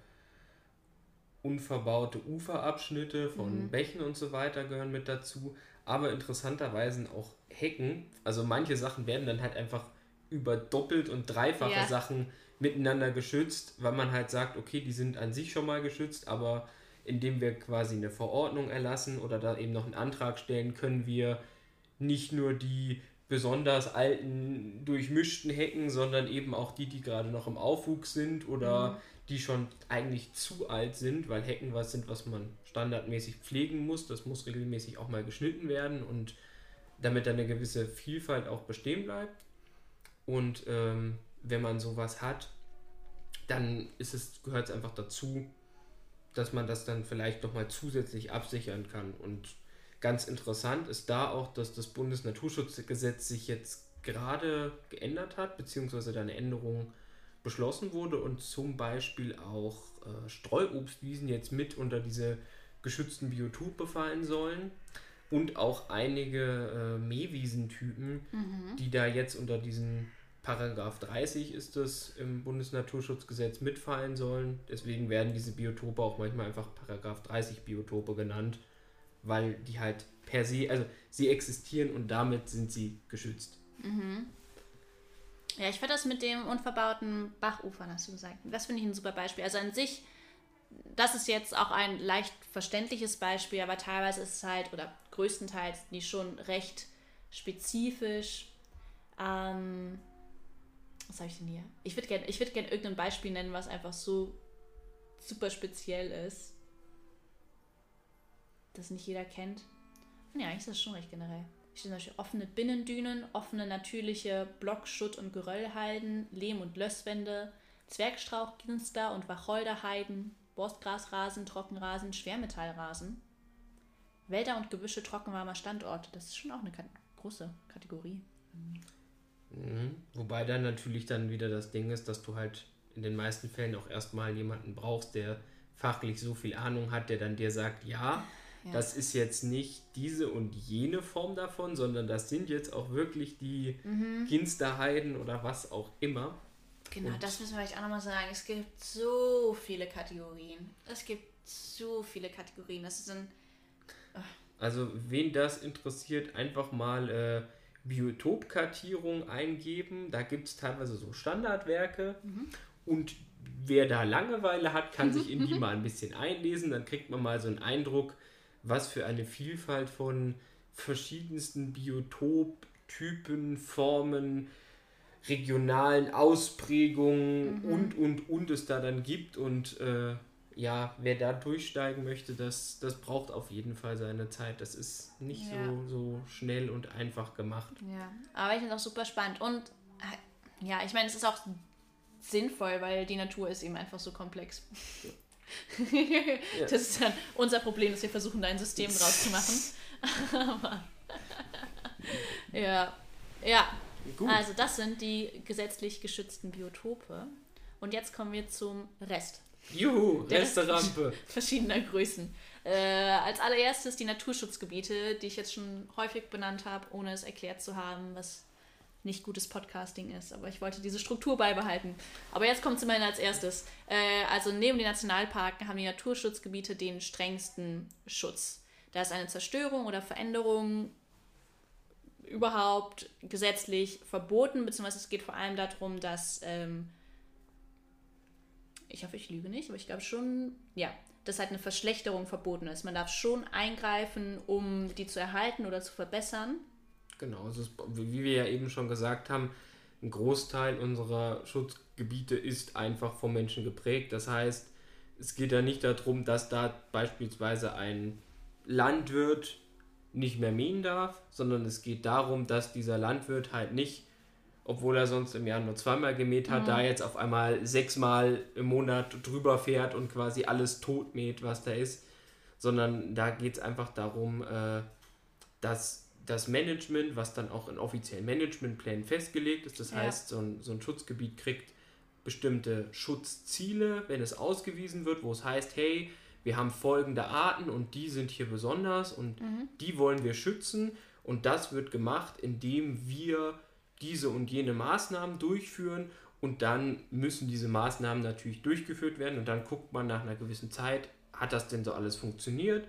unverbaute Uferabschnitte von mhm. Bächen und so weiter gehören mit dazu. Aber interessanterweise auch Hecken. Also manche Sachen werden dann halt einfach über doppelt und dreifache ja. Sachen miteinander geschützt, weil man halt sagt, okay, die sind an sich schon mal geschützt, aber indem wir quasi eine Verordnung erlassen oder da eben noch einen Antrag stellen, können wir nicht nur die besonders alten, durchmischten Hecken, sondern eben auch die, die gerade noch im Aufwuchs sind oder mhm die schon eigentlich zu alt sind, weil Hecken was sind, was man standardmäßig pflegen muss. Das muss regelmäßig auch mal geschnitten werden und damit eine gewisse Vielfalt auch bestehen bleibt. Und ähm, wenn man sowas hat, dann ist es, gehört es einfach dazu, dass man das dann vielleicht nochmal zusätzlich absichern kann. Und ganz interessant ist da auch, dass das Bundesnaturschutzgesetz sich jetzt gerade geändert hat, beziehungsweise da eine Änderung beschlossen wurde und zum Beispiel auch äh, Streuobstwiesen jetzt mit unter diese geschützten Biotope fallen sollen und auch einige äh, Mähwiesentypen, mhm. die da jetzt unter diesen Paragraph 30 ist das im Bundesnaturschutzgesetz mitfallen sollen. Deswegen werden diese Biotope auch manchmal einfach Paragraph 30 Biotope genannt, weil die halt per se, also sie existieren und damit sind sie geschützt. Mhm. Ja, ich finde das mit dem unverbauten Bachufern, hast du gesagt. Das finde ich ein super Beispiel. Also an sich, das ist jetzt auch ein leicht verständliches Beispiel, aber teilweise ist es halt, oder größtenteils, die schon recht spezifisch. Ähm, was habe ich denn hier? Ich würde gerne würd gern irgendein Beispiel nennen, was einfach so super speziell ist. Das nicht jeder kennt. Ja, eigentlich ist das schon recht generell zum Beispiel offene Binnendünen, offene natürliche Block-, Schutt- und Geröllhalden, Lehm- und Lösswände, Zwergstrauchginster und Wacholderheiden, Borstgrasrasen, Trockenrasen, Schwermetallrasen, Wälder und Gebüsche trockenwarmer Standorte. Das ist schon auch eine große Kategorie. Mhm. Wobei dann natürlich dann wieder das Ding ist, dass du halt in den meisten Fällen auch erstmal jemanden brauchst, der fachlich so viel Ahnung hat, der dann dir sagt, ja, ja. das ist jetzt nicht diese und jene Form davon, sondern das sind jetzt auch wirklich die mhm. Ginsterheiden oder was auch immer. Genau, und das müssen wir euch auch nochmal sagen. Es gibt so viele Kategorien. Es gibt so viele Kategorien. Das ist ein. Oh. Also, wen das interessiert, einfach mal äh, Biotopkartierung eingeben. Da gibt es teilweise so Standardwerke. Mhm. Und wer da Langeweile hat, kann sich in die mal ein bisschen einlesen. Dann kriegt man mal so einen Eindruck, was für eine Vielfalt von verschiedensten Biotoptypen, Formen, regionalen Ausprägungen mhm. und, und, und es da dann gibt. Und äh, ja, wer da durchsteigen möchte, das, das braucht auf jeden Fall seine Zeit. Das ist nicht ja. so, so schnell und einfach gemacht. Ja, aber ich finde es auch super spannend. Und äh, ja, ich meine, es ist auch sinnvoll, weil die Natur ist eben einfach so komplex. Das ist dann unser Problem, dass wir versuchen, da ein System draus zu machen. ja, ja. Gut. Also das sind die gesetzlich geschützten Biotope. Und jetzt kommen wir zum Rest. Juhu, Resterampe. Verschiedener Größen. Äh, als allererstes die Naturschutzgebiete, die ich jetzt schon häufig benannt habe, ohne es erklärt zu haben, was nicht gutes Podcasting ist. Aber ich wollte diese Struktur beibehalten. Aber jetzt kommt es immerhin als erstes. Äh, also neben den Nationalparken haben die Naturschutzgebiete den strengsten Schutz. Da ist eine Zerstörung oder Veränderung überhaupt gesetzlich verboten, beziehungsweise es geht vor allem darum, dass, ähm, ich hoffe, ich lüge nicht, aber ich glaube schon, ja, dass halt eine Verschlechterung verboten ist. Man darf schon eingreifen, um die zu erhalten oder zu verbessern. Genau, also wie wir ja eben schon gesagt haben, ein Großteil unserer Schutzgebiete ist einfach vom Menschen geprägt. Das heißt, es geht ja nicht darum, dass da beispielsweise ein Landwirt nicht mehr mähen darf, sondern es geht darum, dass dieser Landwirt halt nicht, obwohl er sonst im Jahr nur zweimal gemäht hat, mhm. da jetzt auf einmal sechsmal im Monat drüber fährt und quasi alles tot mäht, was da ist, sondern da geht es einfach darum, äh, dass das Management, was dann auch in offiziellen Managementplänen festgelegt ist, das ja. heißt, so ein, so ein Schutzgebiet kriegt bestimmte Schutzziele, wenn es ausgewiesen wird, wo es heißt, hey, wir haben folgende Arten und die sind hier besonders und mhm. die wollen wir schützen und das wird gemacht, indem wir diese und jene Maßnahmen durchführen und dann müssen diese Maßnahmen natürlich durchgeführt werden und dann guckt man nach einer gewissen Zeit, hat das denn so alles funktioniert?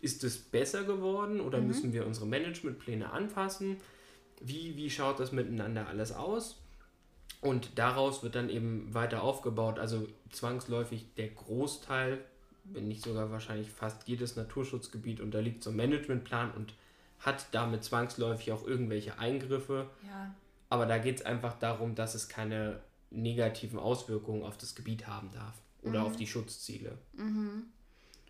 Ist es besser geworden oder mhm. müssen wir unsere Managementpläne anpassen? Wie, wie schaut das miteinander alles aus? Und daraus wird dann eben weiter aufgebaut. Also zwangsläufig der Großteil, wenn nicht sogar wahrscheinlich fast jedes Naturschutzgebiet unterliegt zum Managementplan und hat damit zwangsläufig auch irgendwelche Eingriffe. Ja. Aber da geht es einfach darum, dass es keine negativen Auswirkungen auf das Gebiet haben darf oder mhm. auf die Schutzziele. Mhm.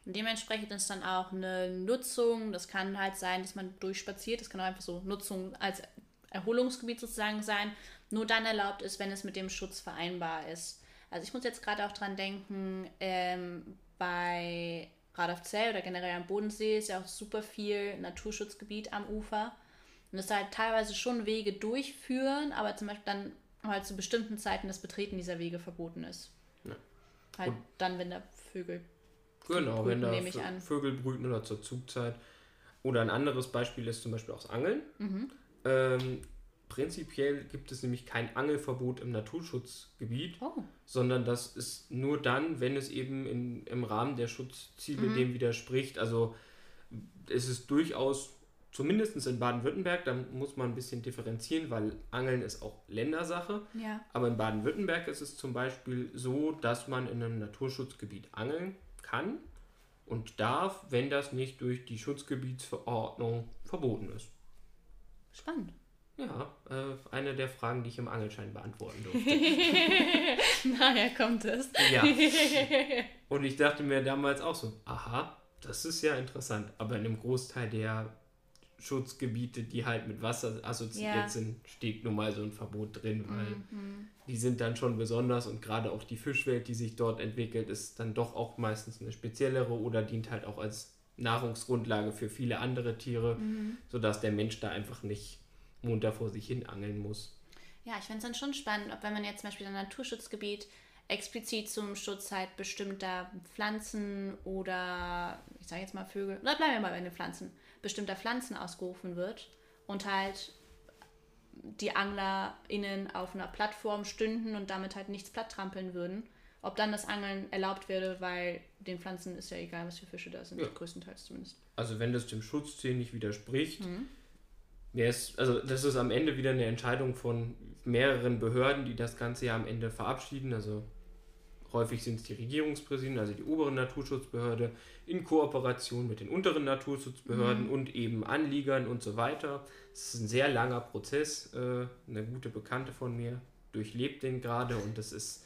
Und dementsprechend ist dann auch eine Nutzung, das kann halt sein, dass man durchspaziert, das kann auch einfach so Nutzung als Erholungsgebiet sozusagen sein, nur dann erlaubt ist, wenn es mit dem Schutz vereinbar ist. Also ich muss jetzt gerade auch dran denken, ähm, bei Radolfzell oder generell am Bodensee ist ja auch super viel Naturschutzgebiet am Ufer. Und es halt teilweise schon Wege durchführen, aber zum Beispiel dann halt zu bestimmten Zeiten das Betreten dieser Wege verboten ist. Ja. Halt Und dann, wenn da Vögel Genau, brüten, wenn da Vögel brüten oder zur Zugzeit. Oder ein anderes Beispiel ist zum Beispiel auch das Angeln. Mhm. Ähm, prinzipiell gibt es nämlich kein Angelverbot im Naturschutzgebiet, oh. sondern das ist nur dann, wenn es eben in, im Rahmen der Schutzziele mhm. dem widerspricht. Also es ist durchaus, zumindest in Baden-Württemberg, da muss man ein bisschen differenzieren, weil Angeln ist auch Ländersache. Ja. Aber in Baden-Württemberg ist es zum Beispiel so, dass man in einem Naturschutzgebiet angeln kann und darf, wenn das nicht durch die Schutzgebietsverordnung verboten ist. Spannend. Ja, äh, eine der Fragen, die ich im Angelschein beantworten durfte. Naja, kommt es. Ja. Und ich dachte mir damals auch so, aha, das ist ja interessant. Aber in einem Großteil der Schutzgebiete, die halt mit Wasser assoziiert ja. sind, steht nun mal so ein Verbot drin, weil mhm. die sind dann schon besonders und gerade auch die Fischwelt, die sich dort entwickelt, ist dann doch auch meistens eine speziellere oder dient halt auch als Nahrungsgrundlage für viele andere Tiere, mhm. sodass der Mensch da einfach nicht munter vor sich hin angeln muss. Ja, ich finde es dann schon spannend, ob wenn man jetzt zum Beispiel ein Naturschutzgebiet explizit zum Schutz halt bestimmter Pflanzen oder ich sage jetzt mal Vögel, oder bleiben wir mal bei den Pflanzen, bestimmter Pflanzen ausgerufen wird und halt die AnglerInnen auf einer Plattform stünden und damit halt nichts platt trampeln würden. Ob dann das Angeln erlaubt wäre, weil den Pflanzen ist ja egal, was für Fische da sind, ja. größtenteils zumindest. Also wenn das dem Schutzziel nicht widerspricht, mhm. wäre es, also das ist am Ende wieder eine Entscheidung von mehreren Behörden, die das Ganze ja am Ende verabschieden. Also häufig sind es die Regierungspräsidenten, also die obere Naturschutzbehörde, in Kooperation mit den unteren Naturschutzbehörden mhm. und eben Anliegern und so weiter. Es ist ein sehr langer Prozess. Äh, eine gute Bekannte von mir durchlebt den gerade und das ist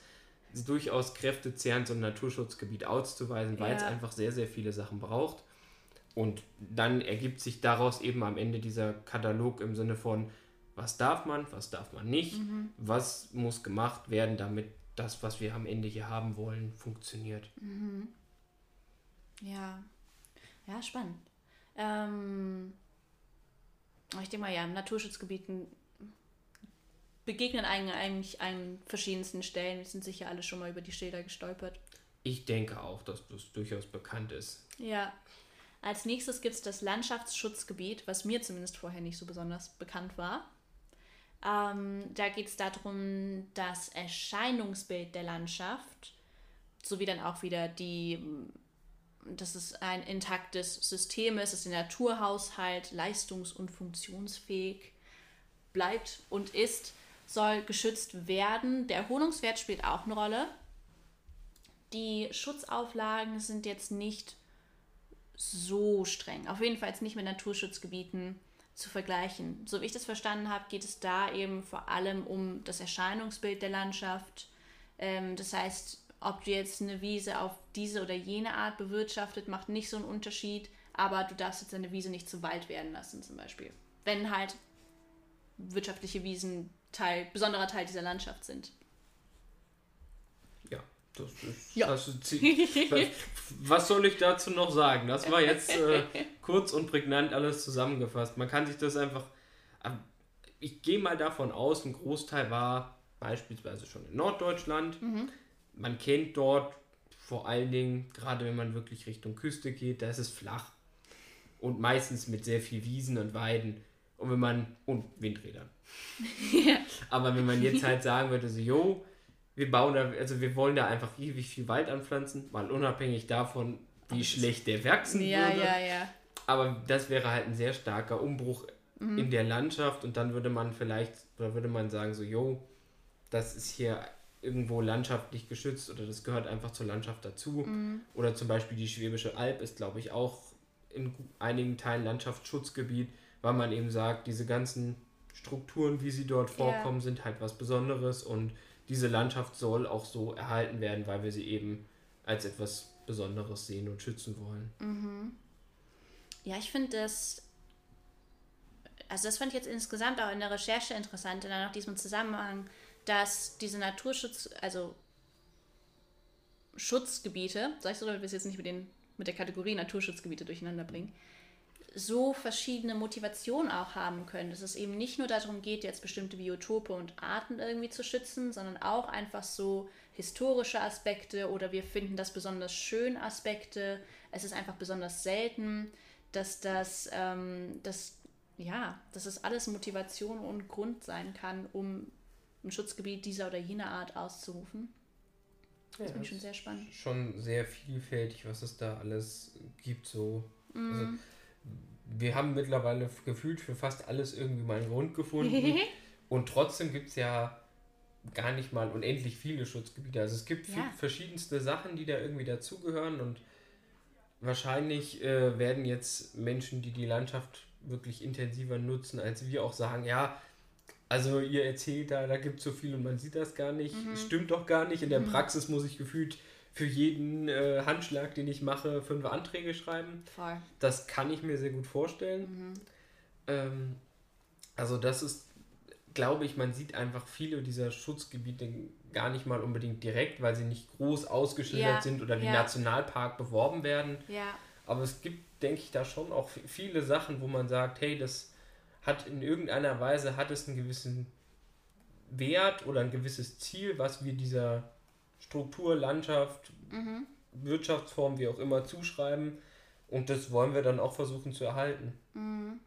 durchaus kräftezehrend, so ein Naturschutzgebiet auszuweisen, weil ja. es einfach sehr, sehr viele Sachen braucht. Und dann ergibt sich daraus eben am Ende dieser Katalog im Sinne von, was darf man, was darf man nicht, mhm. was muss gemacht werden, damit das, was wir am Ende hier haben wollen, funktioniert. Mhm. Ja, ja, spannend. Ähm, ich denke mal, ja, in Naturschutzgebieten begegnen eigentlich an verschiedensten Stellen. Wir sind sicher alle schon mal über die Schilder gestolpert. Ich denke auch, dass das durchaus bekannt ist. Ja. Als nächstes gibt es das Landschaftsschutzgebiet, was mir zumindest vorher nicht so besonders bekannt war. Ähm, da geht es darum, das Erscheinungsbild der Landschaft sowie dann auch wieder die, dass es ein intaktes System ist, dass der Naturhaushalt leistungs- und funktionsfähig bleibt und ist, soll geschützt werden. Der Erholungswert spielt auch eine Rolle. Die Schutzauflagen sind jetzt nicht so streng. Auf jeden Fall nicht mit Naturschutzgebieten zu vergleichen. So wie ich das verstanden habe, geht es da eben vor allem um das Erscheinungsbild der Landschaft. Ähm, das heißt, ob du jetzt eine Wiese auf diese oder jene Art bewirtschaftet, macht nicht so einen Unterschied, aber du darfst jetzt eine Wiese nicht zu Wald werden lassen, zum Beispiel. Wenn halt wirtschaftliche Wiesen Teil, besonderer Teil dieser Landschaft sind. Das ist. Ja. Das ist was, was soll ich dazu noch sagen? Das war jetzt äh, kurz und prägnant alles zusammengefasst. Man kann sich das einfach. Ähm, ich gehe mal davon aus, ein Großteil war beispielsweise schon in Norddeutschland. Mhm. Man kennt dort vor allen Dingen, gerade wenn man wirklich Richtung Küste geht, da ist es flach. Und meistens mit sehr viel Wiesen und Weiden. Und wenn man. und Windrädern. ja. Aber wenn man jetzt halt sagen würde, so, jo, wir bauen da, also wir wollen da einfach ewig viel Wald anpflanzen, mal unabhängig davon, wie schlecht der wachsen ja, würde. Ja, ja. Aber das wäre halt ein sehr starker Umbruch mhm. in der Landschaft und dann würde man vielleicht, oder würde man sagen, so, jo, das ist hier irgendwo landschaftlich geschützt oder das gehört einfach zur Landschaft dazu. Mhm. Oder zum Beispiel die Schwäbische Alb ist, glaube ich, auch in einigen Teilen Landschaftsschutzgebiet, weil man eben sagt, diese ganzen Strukturen, wie sie dort vorkommen, ja. sind halt was Besonderes und diese Landschaft soll auch so erhalten werden, weil wir sie eben als etwas Besonderes sehen und schützen wollen. Mhm. Ja, ich finde das, also das fand ich jetzt insgesamt auch in der Recherche interessant, in nach diesem Zusammenhang, dass diese Naturschutz, also Schutzgebiete, sag ich so, damit wir es jetzt nicht mit, den, mit der Kategorie Naturschutzgebiete durcheinander bringen, so verschiedene Motivationen auch haben können, dass es eben nicht nur darum geht, jetzt bestimmte Biotope und Arten irgendwie zu schützen, sondern auch einfach so historische Aspekte oder wir finden das besonders schön Aspekte. Es ist einfach besonders selten, dass das, ähm, das ja, dass es alles Motivation und Grund sein kann, um ein Schutzgebiet dieser oder jener Art auszurufen. Das ja, finde ich schon sehr spannend. Schon sehr vielfältig, was es da alles gibt. So. Mm. Also, wir haben mittlerweile gefühlt für fast alles irgendwie mal einen Grund gefunden. und trotzdem gibt es ja gar nicht mal unendlich viele Schutzgebiete. Also es gibt ja. verschiedenste Sachen, die da irgendwie dazugehören und wahrscheinlich äh, werden jetzt Menschen, die die Landschaft wirklich intensiver nutzen, als wir auch sagen, ja, also ihr erzählt da, da gibt es so viel und man sieht das gar nicht. Mhm. Stimmt doch gar nicht. In der mhm. Praxis muss ich gefühlt für jeden äh, Handschlag, den ich mache, fünf Anträge schreiben. Voll. Das kann ich mir sehr gut vorstellen. Mhm. Ähm, also das ist, glaube ich, man sieht einfach viele dieser Schutzgebiete gar nicht mal unbedingt direkt, weil sie nicht groß ausgeschildert ja. sind oder wie ja. Nationalpark beworben werden. Ja. Aber es gibt, denke ich, da schon auch viele Sachen, wo man sagt, hey, das hat in irgendeiner Weise hat es einen gewissen Wert oder ein gewisses Ziel, was wir dieser Struktur, Landschaft, mhm. Wirtschaftsform, wie auch immer, zuschreiben. Und das wollen wir dann auch versuchen zu erhalten. Mhm.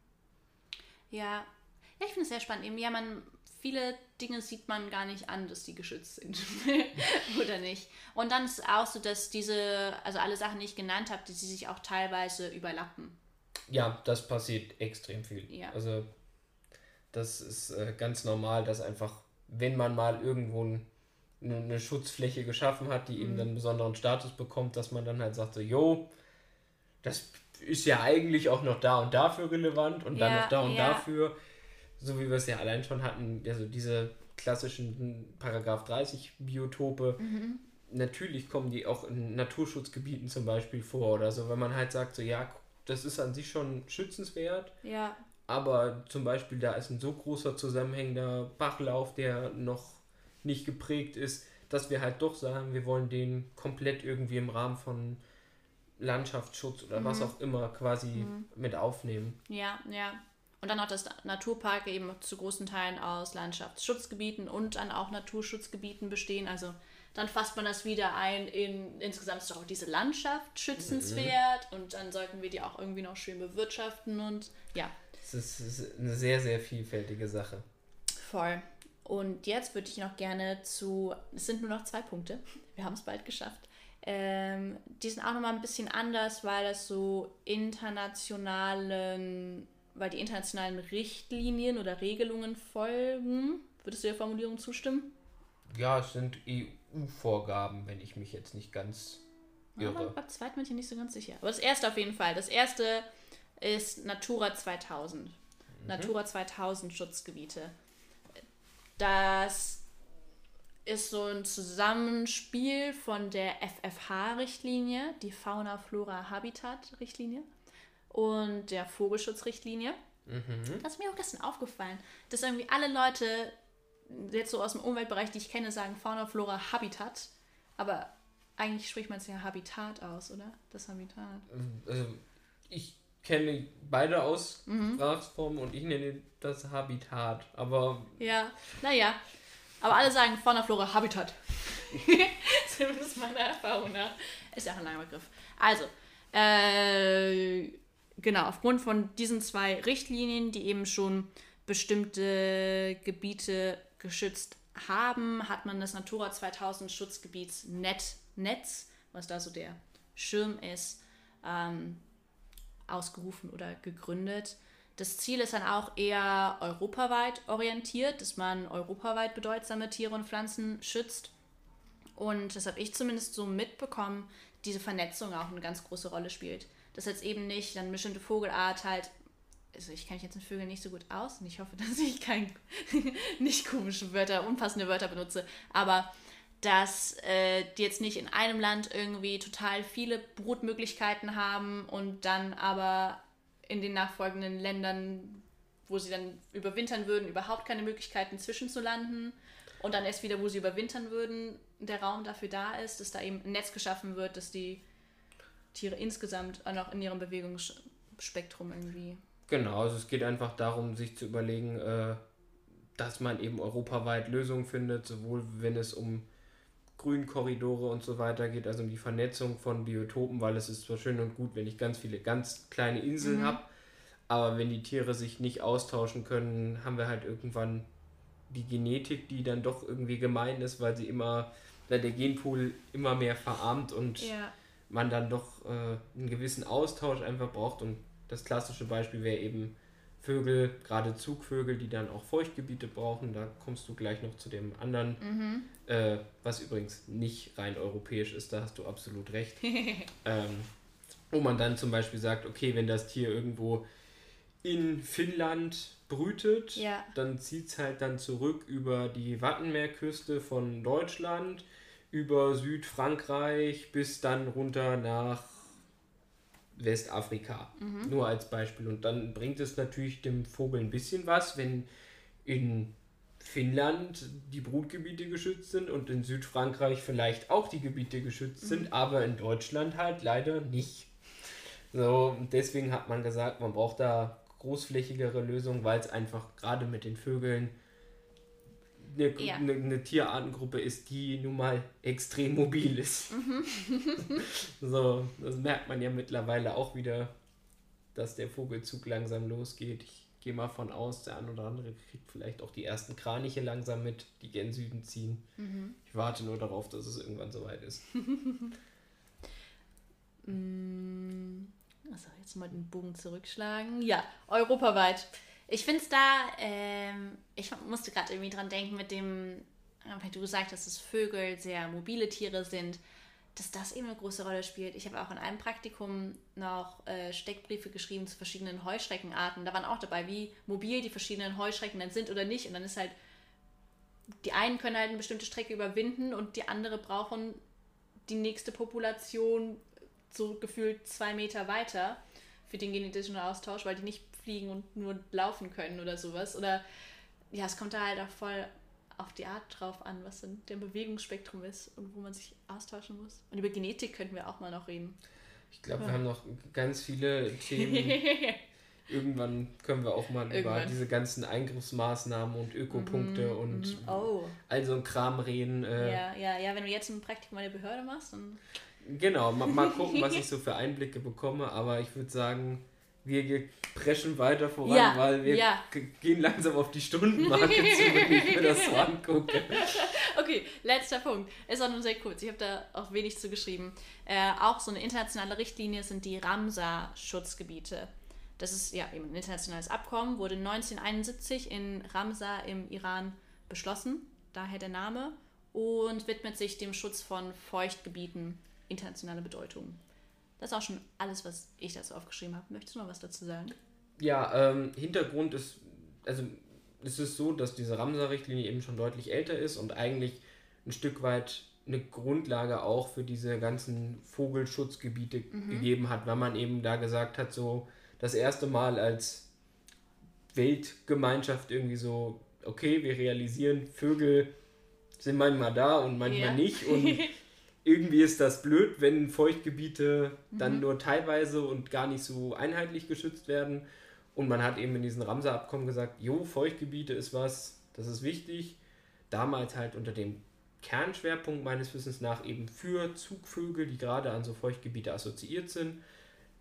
Ja. ja, ich finde es sehr spannend. Eben, ja, man, viele Dinge sieht man gar nicht an, dass die geschützt sind. Oder nicht. Und dann ist auch so, dass diese, also alle Sachen, die ich genannt habe, die sich auch teilweise überlappen. Ja, das passiert extrem viel. Ja. Also das ist äh, ganz normal, dass einfach, wenn man mal irgendwo ein, eine, eine, Schutzfläche geschaffen hat, die mhm. eben dann einen besonderen Status bekommt, dass man dann halt sagt so, jo, das ist ja eigentlich auch noch da und dafür relevant und ja, dann noch da und ja. dafür, so wie wir es ja allein schon hatten, also diese klassischen Paragraph 30 Biotope, mhm. natürlich kommen die auch in Naturschutzgebieten zum Beispiel vor oder so, wenn man halt sagt so, ja, das ist an sich schon schützenswert. Ja. Aber zum Beispiel, da ist ein so großer zusammenhängender Bachlauf, der noch nicht geprägt ist, dass wir halt doch sagen, wir wollen den komplett irgendwie im Rahmen von Landschaftsschutz oder mhm. was auch immer quasi mhm. mit aufnehmen. Ja, ja. Und dann auch, dass Naturparke eben zu großen Teilen aus Landschaftsschutzgebieten und dann auch Naturschutzgebieten bestehen. Also dann fasst man das wieder ein in insgesamt ist doch auch diese Landschaft schützenswert mhm. und dann sollten wir die auch irgendwie noch schön bewirtschaften und ja. Es ist, ist eine sehr, sehr vielfältige Sache. Voll. Und jetzt würde ich noch gerne zu, es sind nur noch zwei Punkte, wir haben es bald geschafft. Ähm, die sind auch nochmal ein bisschen anders, weil das so internationalen, weil die internationalen Richtlinien oder Regelungen folgen. Würdest du der Formulierung zustimmen? Ja, es sind EU-Vorgaben, wenn ich mich jetzt nicht ganz irre. Ja, beim zweiten bin ich nicht so ganz sicher. Aber das erste auf jeden Fall. Das erste ist Natura 2000. Mhm. Natura 2000 Schutzgebiete. Das ist so ein Zusammenspiel von der FFH-Richtlinie, die Fauna, Flora, Habitat-Richtlinie und der Vogelschutzrichtlinie. Mhm. Das ist mir auch gestern aufgefallen, dass irgendwie alle Leute jetzt so aus dem Umweltbereich, die ich kenne, sagen Fauna, Flora, Habitat. Aber eigentlich spricht man es ja Habitat aus, oder? Das Habitat. Also ich kenne beide Aussprachsformen mhm. und ich nenne das Habitat. Aber. Ja, naja. Aber alle sagen Fauna, Flora, Habitat. Zumindest meiner Erfahrung nach. Ist ja auch ein langer Begriff. Also, äh, genau, aufgrund von diesen zwei Richtlinien, die eben schon bestimmte Gebiete geschützt haben, hat man das Natura 2000 Schutzgebietsnetz, Netz, was da so der Schirm ist, ähm, ausgerufen oder gegründet. Das Ziel ist dann auch eher europaweit orientiert, dass man europaweit bedeutsame Tiere und Pflanzen schützt. Und das habe ich zumindest so mitbekommen, diese Vernetzung auch eine ganz große Rolle spielt. Dass jetzt eben nicht dann bestimmte Vogelart halt also ich kenne mich jetzt in Vögeln nicht so gut aus und ich hoffe, dass ich kein, nicht komische Wörter, unpassende Wörter benutze, aber dass äh, die jetzt nicht in einem Land irgendwie total viele Brutmöglichkeiten haben und dann aber in den nachfolgenden Ländern, wo sie dann überwintern würden, überhaupt keine Möglichkeiten zwischenzulanden und dann erst wieder, wo sie überwintern würden, der Raum dafür da ist, dass da eben ein Netz geschaffen wird, dass die Tiere insgesamt auch noch in ihrem Bewegungsspektrum irgendwie Genau, also es geht einfach darum, sich zu überlegen, äh, dass man eben europaweit Lösungen findet, sowohl wenn es um Grünkorridore und so weiter geht, also um die Vernetzung von Biotopen, weil es ist zwar schön und gut, wenn ich ganz viele ganz kleine Inseln mhm. habe, aber wenn die Tiere sich nicht austauschen können, haben wir halt irgendwann die Genetik, die dann doch irgendwie gemein ist, weil sie immer, weil der Genpool immer mehr verarmt und ja. man dann doch äh, einen gewissen Austausch einfach braucht und das klassische Beispiel wäre eben Vögel, gerade Zugvögel, die dann auch Feuchtgebiete brauchen. Da kommst du gleich noch zu dem anderen, mhm. Äh, was übrigens nicht rein europäisch ist, da hast du absolut recht. ähm, wo man dann zum Beispiel sagt, okay, wenn das Tier irgendwo in Finnland brütet, ja. dann zieht es halt dann zurück über die Wattenmeerküste von Deutschland, über Südfrankreich bis dann runter nach Westafrika. Mhm. Nur als Beispiel. Und dann bringt es natürlich dem Vogel ein bisschen was, wenn in Finnland die Brutgebiete geschützt sind und in Südfrankreich vielleicht auch die Gebiete geschützt mhm. sind, aber in Deutschland halt leider nicht. So, deswegen hat man gesagt, man braucht da großflächigere Lösung, weil es einfach gerade mit den Vögeln eine, Ja. eine, eine Tierartengruppe ist, die nun mal extrem mobil ist. Mhm. so, das merkt man ja mittlerweile auch wieder, dass der Vogelzug langsam losgeht. Ich gehe mal von aus, der ein oder andere kriegt vielleicht auch die ersten Kraniche langsam mit, die gen Süden ziehen. Mhm. Ich warte nur darauf, dass es irgendwann soweit ist. Mm, Also jetzt mal den Bogen zurückschlagen. Ja, europaweit. Ich finde es da, ähm, ich musste gerade irgendwie dran denken mit dem, weil du gesagt hast, dass Vögel sehr mobile Tiere sind, dass das eben eine große Rolle spielt. Ich habe auch in einem Praktikum noch äh, Steckbriefe geschrieben zu verschiedenen Heuschreckenarten. Da waren auch dabei, wie mobil die verschiedenen Heuschrecken dann sind oder nicht. Und dann ist halt, die einen können halt eine bestimmte Strecke überwinden und die andere brauchen die nächste Population so gefühlt zwei Meter weiter für den genetischen Austausch, weil die nicht fliegen und nur laufen können oder sowas. Oder ja, es kommt da halt auch voll auf die Art drauf an, was denn der Bewegungsspektrum ist und wo man sich austauschen muss. Und über Genetik könnten wir auch mal noch reden. Ich glaube, wir haben noch ganz viele Themen. Irgendwann können wir auch mal über Irgendwann. diese ganzen Eingriffsmaßnahmen und Ökopunkte und oh. all so ein Kram reden. Äh, Ja, ja, ja, wenn du jetzt ein Praktikum in der Behörde machst, dann. Genau, mal, mal gucken, was ich so für Einblicke bekomme, aber ich würde sagen, wir preschen weiter voran, Ja, weil wir ja. gehen langsam auf die Stundenmarke zu, wenn ich mir das so angucke. Okay, letzter Punkt. Ist auch nur sehr kurz. Ich habe da auch wenig zu geschrieben. Äh, auch so eine internationale Richtlinie sind die Ramsar-Schutzgebiete. Das ist ja eben ein internationales Abkommen, wurde 1971 in Ramsar im Iran beschlossen, daher der Name, und widmet sich dem Schutz von Feuchtgebieten internationale Bedeutung. Das ist auch schon alles, was ich dazu aufgeschrieben habe. Möchtest du noch was dazu sagen? Ja, ähm, Hintergrund ist, also es ist so, dass diese Ramsar-Richtlinie eben schon deutlich älter ist und eigentlich ein Stück weit eine Grundlage auch für diese ganzen Vogelschutzgebiete gegeben hat, weil man eben da gesagt hat, so das erste Mal als Weltgemeinschaft irgendwie so, okay, wir realisieren, Vögel sind manchmal da und manchmal Ja. nicht und irgendwie ist das blöd, wenn Feuchtgebiete dann nur teilweise und gar nicht so einheitlich geschützt werden. Und man hat eben in diesen Ramsar-Abkommen gesagt, jo, Feuchtgebiete ist was, das ist wichtig. Damals halt unter dem Kernschwerpunkt meines Wissens nach eben für Zugvögel, die gerade an so Feuchtgebiete assoziiert sind,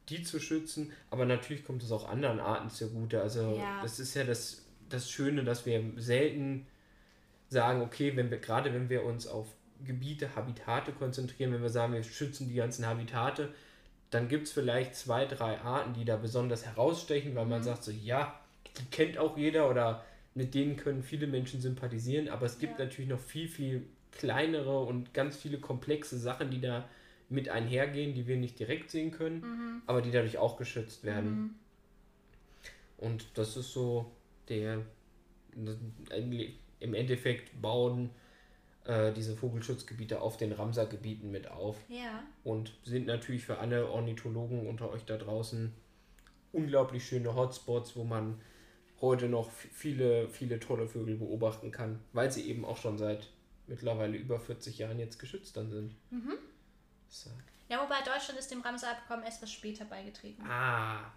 die zu schützen. Aber natürlich kommt es auch anderen Arten zugute. Also Ja. das ist ja das, das Schöne, dass wir selten sagen, okay, wenn wir gerade wenn wir uns auf Gebiete, Habitate konzentrieren, wenn wir sagen, wir schützen die ganzen Habitate, dann gibt es vielleicht zwei, drei Arten, die da besonders herausstechen, weil man sagt so, ja, die kennt auch jeder oder mit denen können viele Menschen sympathisieren, aber es gibt Ja. natürlich noch viel, viel kleinere und ganz viele komplexe Sachen, die da mit einhergehen, die wir nicht direkt sehen können, aber die dadurch auch geschützt werden. Und das ist so der, im Endeffekt bauen äh, diese Vogelschutzgebiete auf den Ramsar-Gebieten mit auf Ja. und sind natürlich für alle Ornithologen unter euch da draußen unglaublich schöne Hotspots, wo man heute noch viele, viele tolle Vögel beobachten kann, weil sie eben auch schon seit mittlerweile über 40 Jahren jetzt geschützt dann sind. So. Ja, wobei Deutschland ist dem Ramsar-Abkommen etwas später beigetreten. Ah,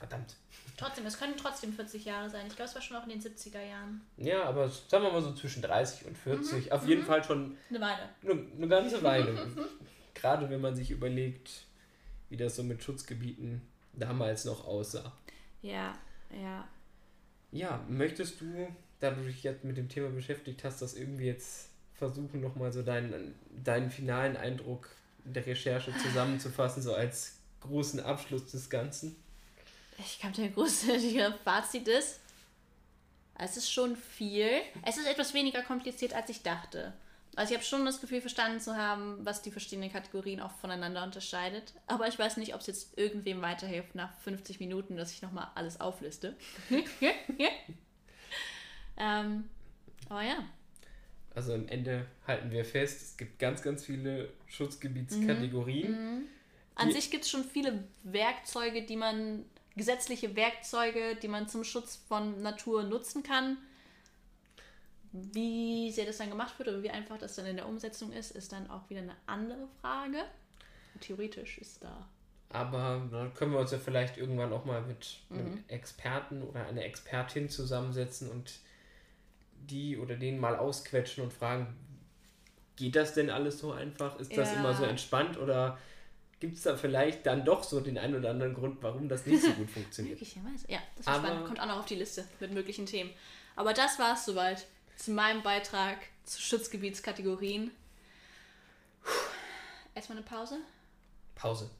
verdammt. Trotzdem, es können trotzdem 40 Jahre sein. Ich glaube, es war schon auch in den 70er Jahren. Ja, aber sagen wir mal so zwischen 30 und 40. Auf jeden Fall schon Eine Weile. eine, eine ganze Weile. Gerade wenn man sich überlegt, wie das so mit Schutzgebieten damals noch aussah. Ja, ja. Ja, möchtest du, da du dich jetzt mit dem Thema beschäftigt hast, das irgendwie jetzt versuchen, nochmal so deinen, deinen finalen Eindruck der Recherche zusammenzufassen, so als großen Abschluss des Ganzen? Ich glaube, der große Fazit ist, es ist schon viel. Es ist etwas weniger kompliziert, als ich dachte. Also ich habe schon das Gefühl, verstanden zu haben, was die verschiedenen Kategorien auch voneinander unterscheidet. Aber ich weiß nicht, ob es jetzt irgendwem weiterhilft nach 50 Minuten, dass ich nochmal alles aufliste. ähm, aber ja. Also am Ende halten wir fest, es gibt ganz, ganz viele Schutzgebietskategorien. An Die- sich gibt es schon viele Werkzeuge, die man, gesetzliche Werkzeuge, die man zum Schutz von Natur nutzen kann. Wie sehr das dann gemacht wird oder wie einfach das dann in der Umsetzung ist, ist dann auch wieder eine andere Frage. Theoretisch ist da Aber dann können wir uns ja vielleicht irgendwann auch mal mit mhm. einem Experten oder einer Expertin zusammensetzen und die oder den mal ausquetschen und fragen, geht das denn alles so einfach? Ist das ja. immer so entspannt oder gibt es da vielleicht dann doch so den einen oder anderen Grund, warum das nicht so gut funktioniert? Möglicherweise, ja, das ist spannend. Kommt auch noch auf die Liste mit möglichen Themen. Aber das war es soweit zu meinem Beitrag zu Schutzgebietskategorien. Erstmal eine Pause. Pause.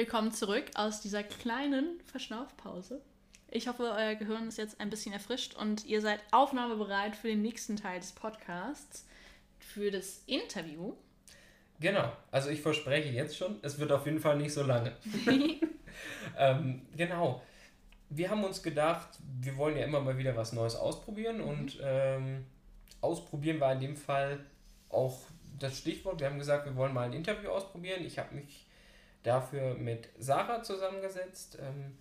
Willkommen zurück aus dieser kleinen Verschnaufpause. Ich hoffe, euer Gehirn ist jetzt ein bisschen erfrischt und ihr seid aufnahmebereit für den nächsten Teil des Podcasts, für das Interview. Genau, also ich verspreche jetzt schon, es wird auf jeden Fall nicht so lange. ähm, genau. Wir haben uns gedacht, wir wollen ja immer mal wieder was Neues ausprobieren mhm. und ähm, ausprobieren war in dem Fall auch das Stichwort. Wir haben gesagt, wir wollen mal ein Interview ausprobieren. Ich habe mich dafür mit Sarah zusammengesetzt. Ähm,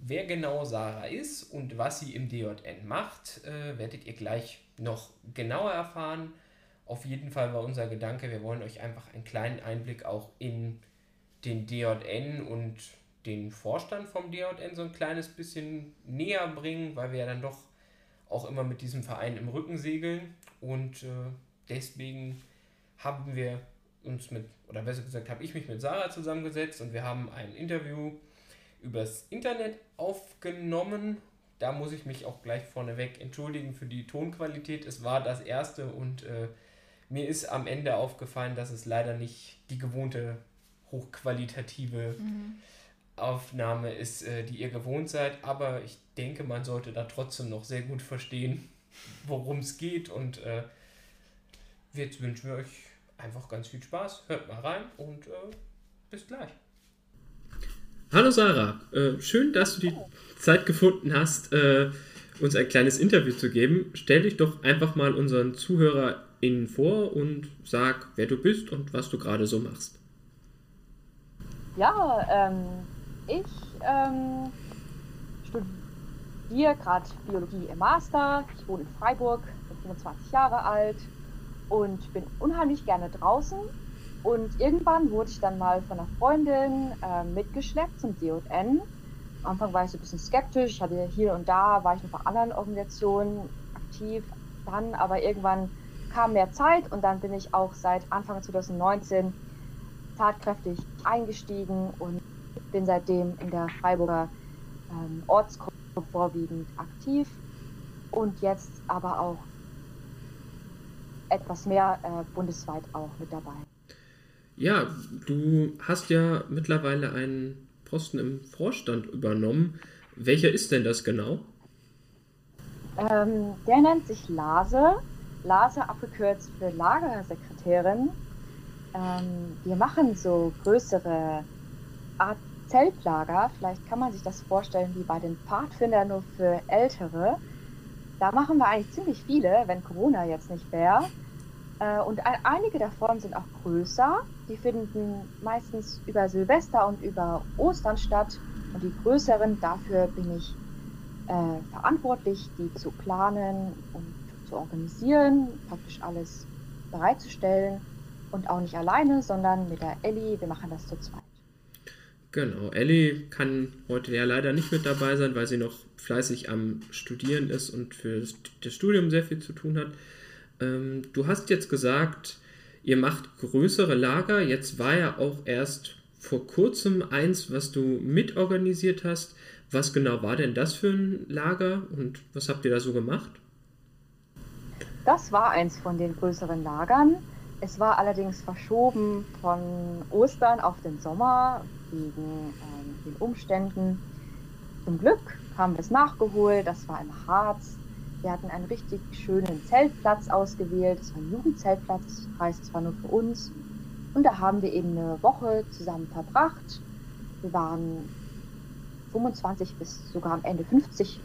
Wer genau Sarah ist und was sie im DJN macht, äh, werdet ihr gleich noch genauer erfahren. Auf jeden Fall war unser Gedanke, wir wollen euch einfach einen kleinen Einblick auch in den DJN und den Vorstand vom DJN so ein kleines bisschen näher bringen, weil wir ja dann doch auch immer mit diesem Verein im Rücken segeln und äh, deswegen haben wir uns mit, oder besser gesagt, habe ich mich mit Sarah zusammengesetzt und wir haben ein Interview übers Internet aufgenommen. Da muss ich mich auch gleich vorneweg entschuldigen für die Tonqualität. Es war das erste und äh, mir ist am Ende aufgefallen, dass es leider nicht die gewohnte hochqualitative mhm. Aufnahme ist, äh, die ihr gewohnt seid. Aber ich denke, man sollte da trotzdem noch sehr gut verstehen, worum es geht. Und äh, jetzt wünschen wir euch einfach ganz viel Spaß. Hört mal rein und äh, bis gleich. Hallo Sarah, äh, schön, dass du die Zeit gefunden hast, äh, uns ein kleines Interview zu geben. Stell dich doch einfach mal unseren ZuhörerInnen vor und sag, wer du bist und was du gerade so machst. Ja, ähm, ich ähm, studiere gerade Biologie im Master. Ich wohne in Freiburg, bin 25 Jahre alt und bin unheimlich gerne draußen und irgendwann wurde ich dann mal von einer Freundin äh, mitgeschleppt zum DN. Am Anfang war ich so ein bisschen skeptisch. Ich hatte hier und da, war ich noch bei anderen Organisationen aktiv. Dann aber irgendwann kam mehr Zeit und dann bin ich auch seit Anfang 2019 tatkräftig eingestiegen und bin seitdem in der Freiburger ähm, Ortsgruppe vorwiegend aktiv und jetzt aber auch etwas mehr äh, bundesweit auch mit dabei. Ja, du hast ja mittlerweile einen Posten im Vorstand übernommen. Welcher ist denn das genau? Ähm, der nennt sich Lase. Lase abgekürzt für Lagersekretärin. Ähm, wir machen so größere Art Zeltlager. Vielleicht kann man sich das vorstellen wie bei den Pfadfindern nur für Ältere. Da machen wir eigentlich ziemlich viele, wenn Corona jetzt nicht wäre. Äh, und einige davon sind auch größer. Die finden meistens über Silvester und über Ostern statt. Und die größeren, dafür bin ich äh, verantwortlich, die zu planen und zu organisieren, praktisch alles bereitzustellen. Und auch nicht alleine, sondern mit der Ellie. Wir machen das zu zweit. Genau, Ellie kann heute ja leider nicht mit dabei sein, weil sie noch fleißig am Studieren ist und für das Studium sehr viel zu tun hat. Ähm, du hast jetzt gesagt, ihr macht größere Lager. Jetzt war ja auch erst vor kurzem eins, was du mitorganisiert hast. Was genau war denn das für ein Lager und was habt ihr da so gemacht? Das war eins von den größeren Lagern. Es war allerdings verschoben von Ostern auf den Sommer wegen ähm, den Umständen. Zum Glück haben wir es nachgeholt. Das war im Harz wir hatten einen richtig schönen Zeltplatz ausgewählt. Es war ein Jugendzeltplatz, das heißt, es war nur für uns. Und da haben wir eben eine Woche zusammen verbracht. Wir waren 25 bis sogar am Ende 50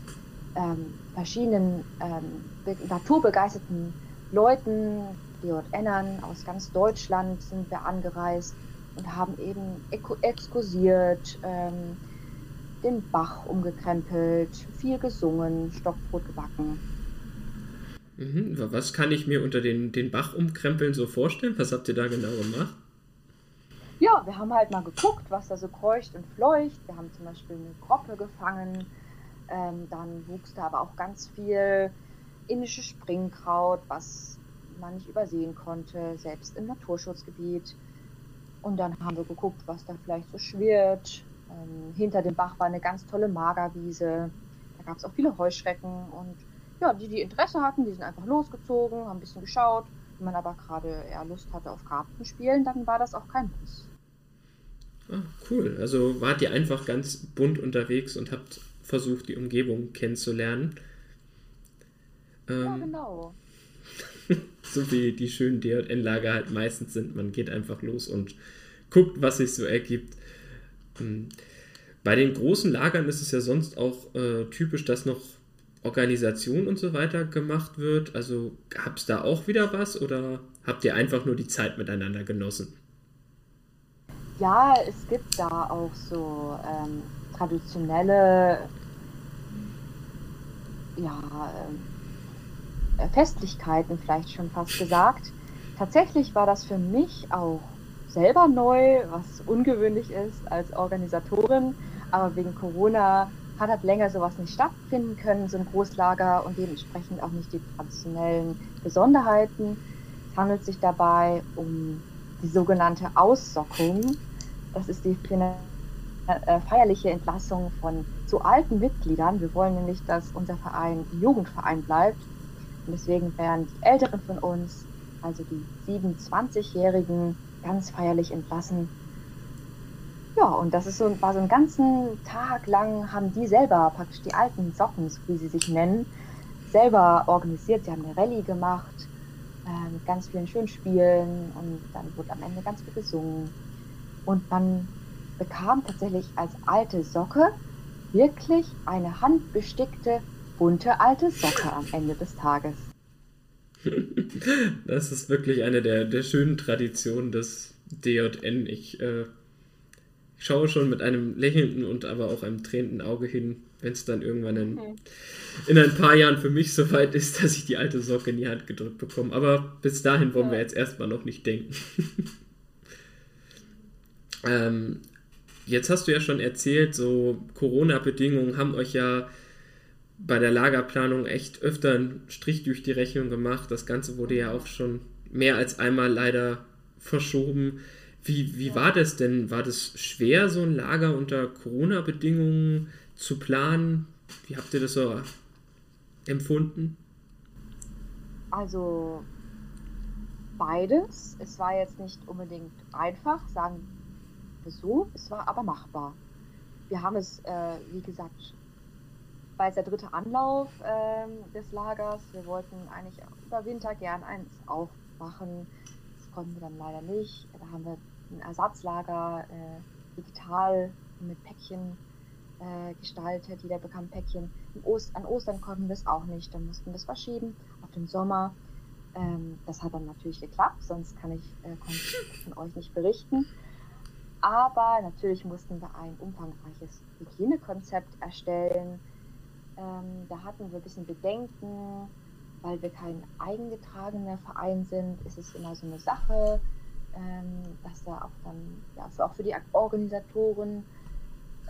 ähm, verschiedenen ähm, naturbegeisterten Leuten, DJNern aus ganz Deutschland sind wir angereist und haben eben exkursiert, ähm, den Bach umgekrempelt, viel gesungen, Stockbrot gebacken. Mhm. Was kann ich mir unter den, den Bach umkrempeln so vorstellen? Was habt ihr da genau gemacht? Ja, wir haben halt mal geguckt, was da so kreucht und fleucht. Wir haben zum Beispiel eine Groppe gefangen. Ähm, dann wuchs da aber auch ganz viel indisches Springkraut, was man nicht übersehen konnte, selbst im Naturschutzgebiet. Und dann haben wir geguckt, was da vielleicht so schwirrt. Ähm, hinter dem Bach war eine ganz tolle Magerwiese. Da gab es auch viele Heuschrecken. Und ja, die, die Interesse hatten, die sind einfach losgezogen, haben ein bisschen geschaut. Wenn man aber gerade eher Lust hatte auf Kartenspielen, dann war das auch kein Muss. Ah, cool. Also wart ihr einfach ganz bunt unterwegs und habt versucht, die Umgebung kennenzulernen. Ähm, ja, genau. So wie die schönen DJN-Lager halt meistens sind. Man geht einfach los und guckt, was sich so ergibt. Ähm, bei den großen Lagern ist es ja sonst auch äh, typisch, dass noch Organisation und so weiter gemacht wird. Also gab es da auch wieder was oder habt ihr einfach nur die Zeit miteinander genossen? Ja, es gibt da auch so ähm, traditionelle ja, äh, Festlichkeiten, vielleicht schon fast gesagt. Tatsächlich war das für mich auch selber neu, was ungewöhnlich ist als Organisatorin, aber wegen Corona hat halt länger sowas nicht stattfinden können, so ein Großlager und dementsprechend auch nicht die traditionellen Besonderheiten. Es handelt sich dabei um die sogenannte Aussockung. Das ist die äh, feierliche Entlassung von zu alten Mitgliedern. Wir wollen nämlich, dass unser Verein Jugendverein bleibt. Und deswegen werden die Älteren von uns, also die 27-Jährigen, ganz feierlich entlassen. Ja, und das ist so, war so einen ganzen Tag lang, haben die selber praktisch die alten Socken, wie sie sich nennen, selber organisiert. Sie haben eine Rallye gemacht äh, mit ganz vielen schönen Spielen und dann wurde am Ende ganz viel gesungen. Und man bekam tatsächlich als alte Socke wirklich eine handbestickte, bunte alte Socke am Ende des Tages. Das ist wirklich eine der, der schönen Traditionen des DJN. Ich, äh, ich schaue schon mit einem lächelnden und aber auch einem tränenden Auge hin, wenn es dann irgendwann in, okay. in ein paar Jahren für mich soweit ist, dass ich die alte Socke in die Hand gedrückt bekomme. Aber bis dahin wollen ja. wir jetzt erstmal noch nicht denken. ähm, Jetzt hast du ja schon erzählt, so Corona-Bedingungen haben euch ja bei der Lagerplanung echt öfter einen Strich durch die Rechnung gemacht. Das Ganze wurde ja auch schon mehr als einmal leider verschoben. Wie, wie war das denn? War das schwer, so ein Lager unter Corona-Bedingungen zu planen? Wie habt ihr das so empfunden? Also beides. Es war jetzt nicht unbedingt einfach, sagen so, es war aber machbar. Wir haben es, äh, wie gesagt, war jetzt der dritte Anlauf äh, des Lagers. Wir wollten eigentlich über Winter gern eins aufmachen. Das konnten wir dann leider nicht. Da haben wir ein Ersatzlager äh, digital mit Päckchen äh, gestaltet. Jeder bekam Päckchen. Ost an Ostern konnten wir es auch nicht. Dann mussten wir es verschieben auf den Sommer. Ähm, das hat dann natürlich geklappt, sonst kann ich äh, von euch nicht berichten. Aber natürlich mussten wir ein umfangreiches Hygienekonzept erstellen. Ähm, da hatten wir ein bisschen Bedenken, weil wir kein eingetragener Verein sind, ist es immer so eine Sache, ähm, dass da auch dann, ja, für, auch für die Organisatoren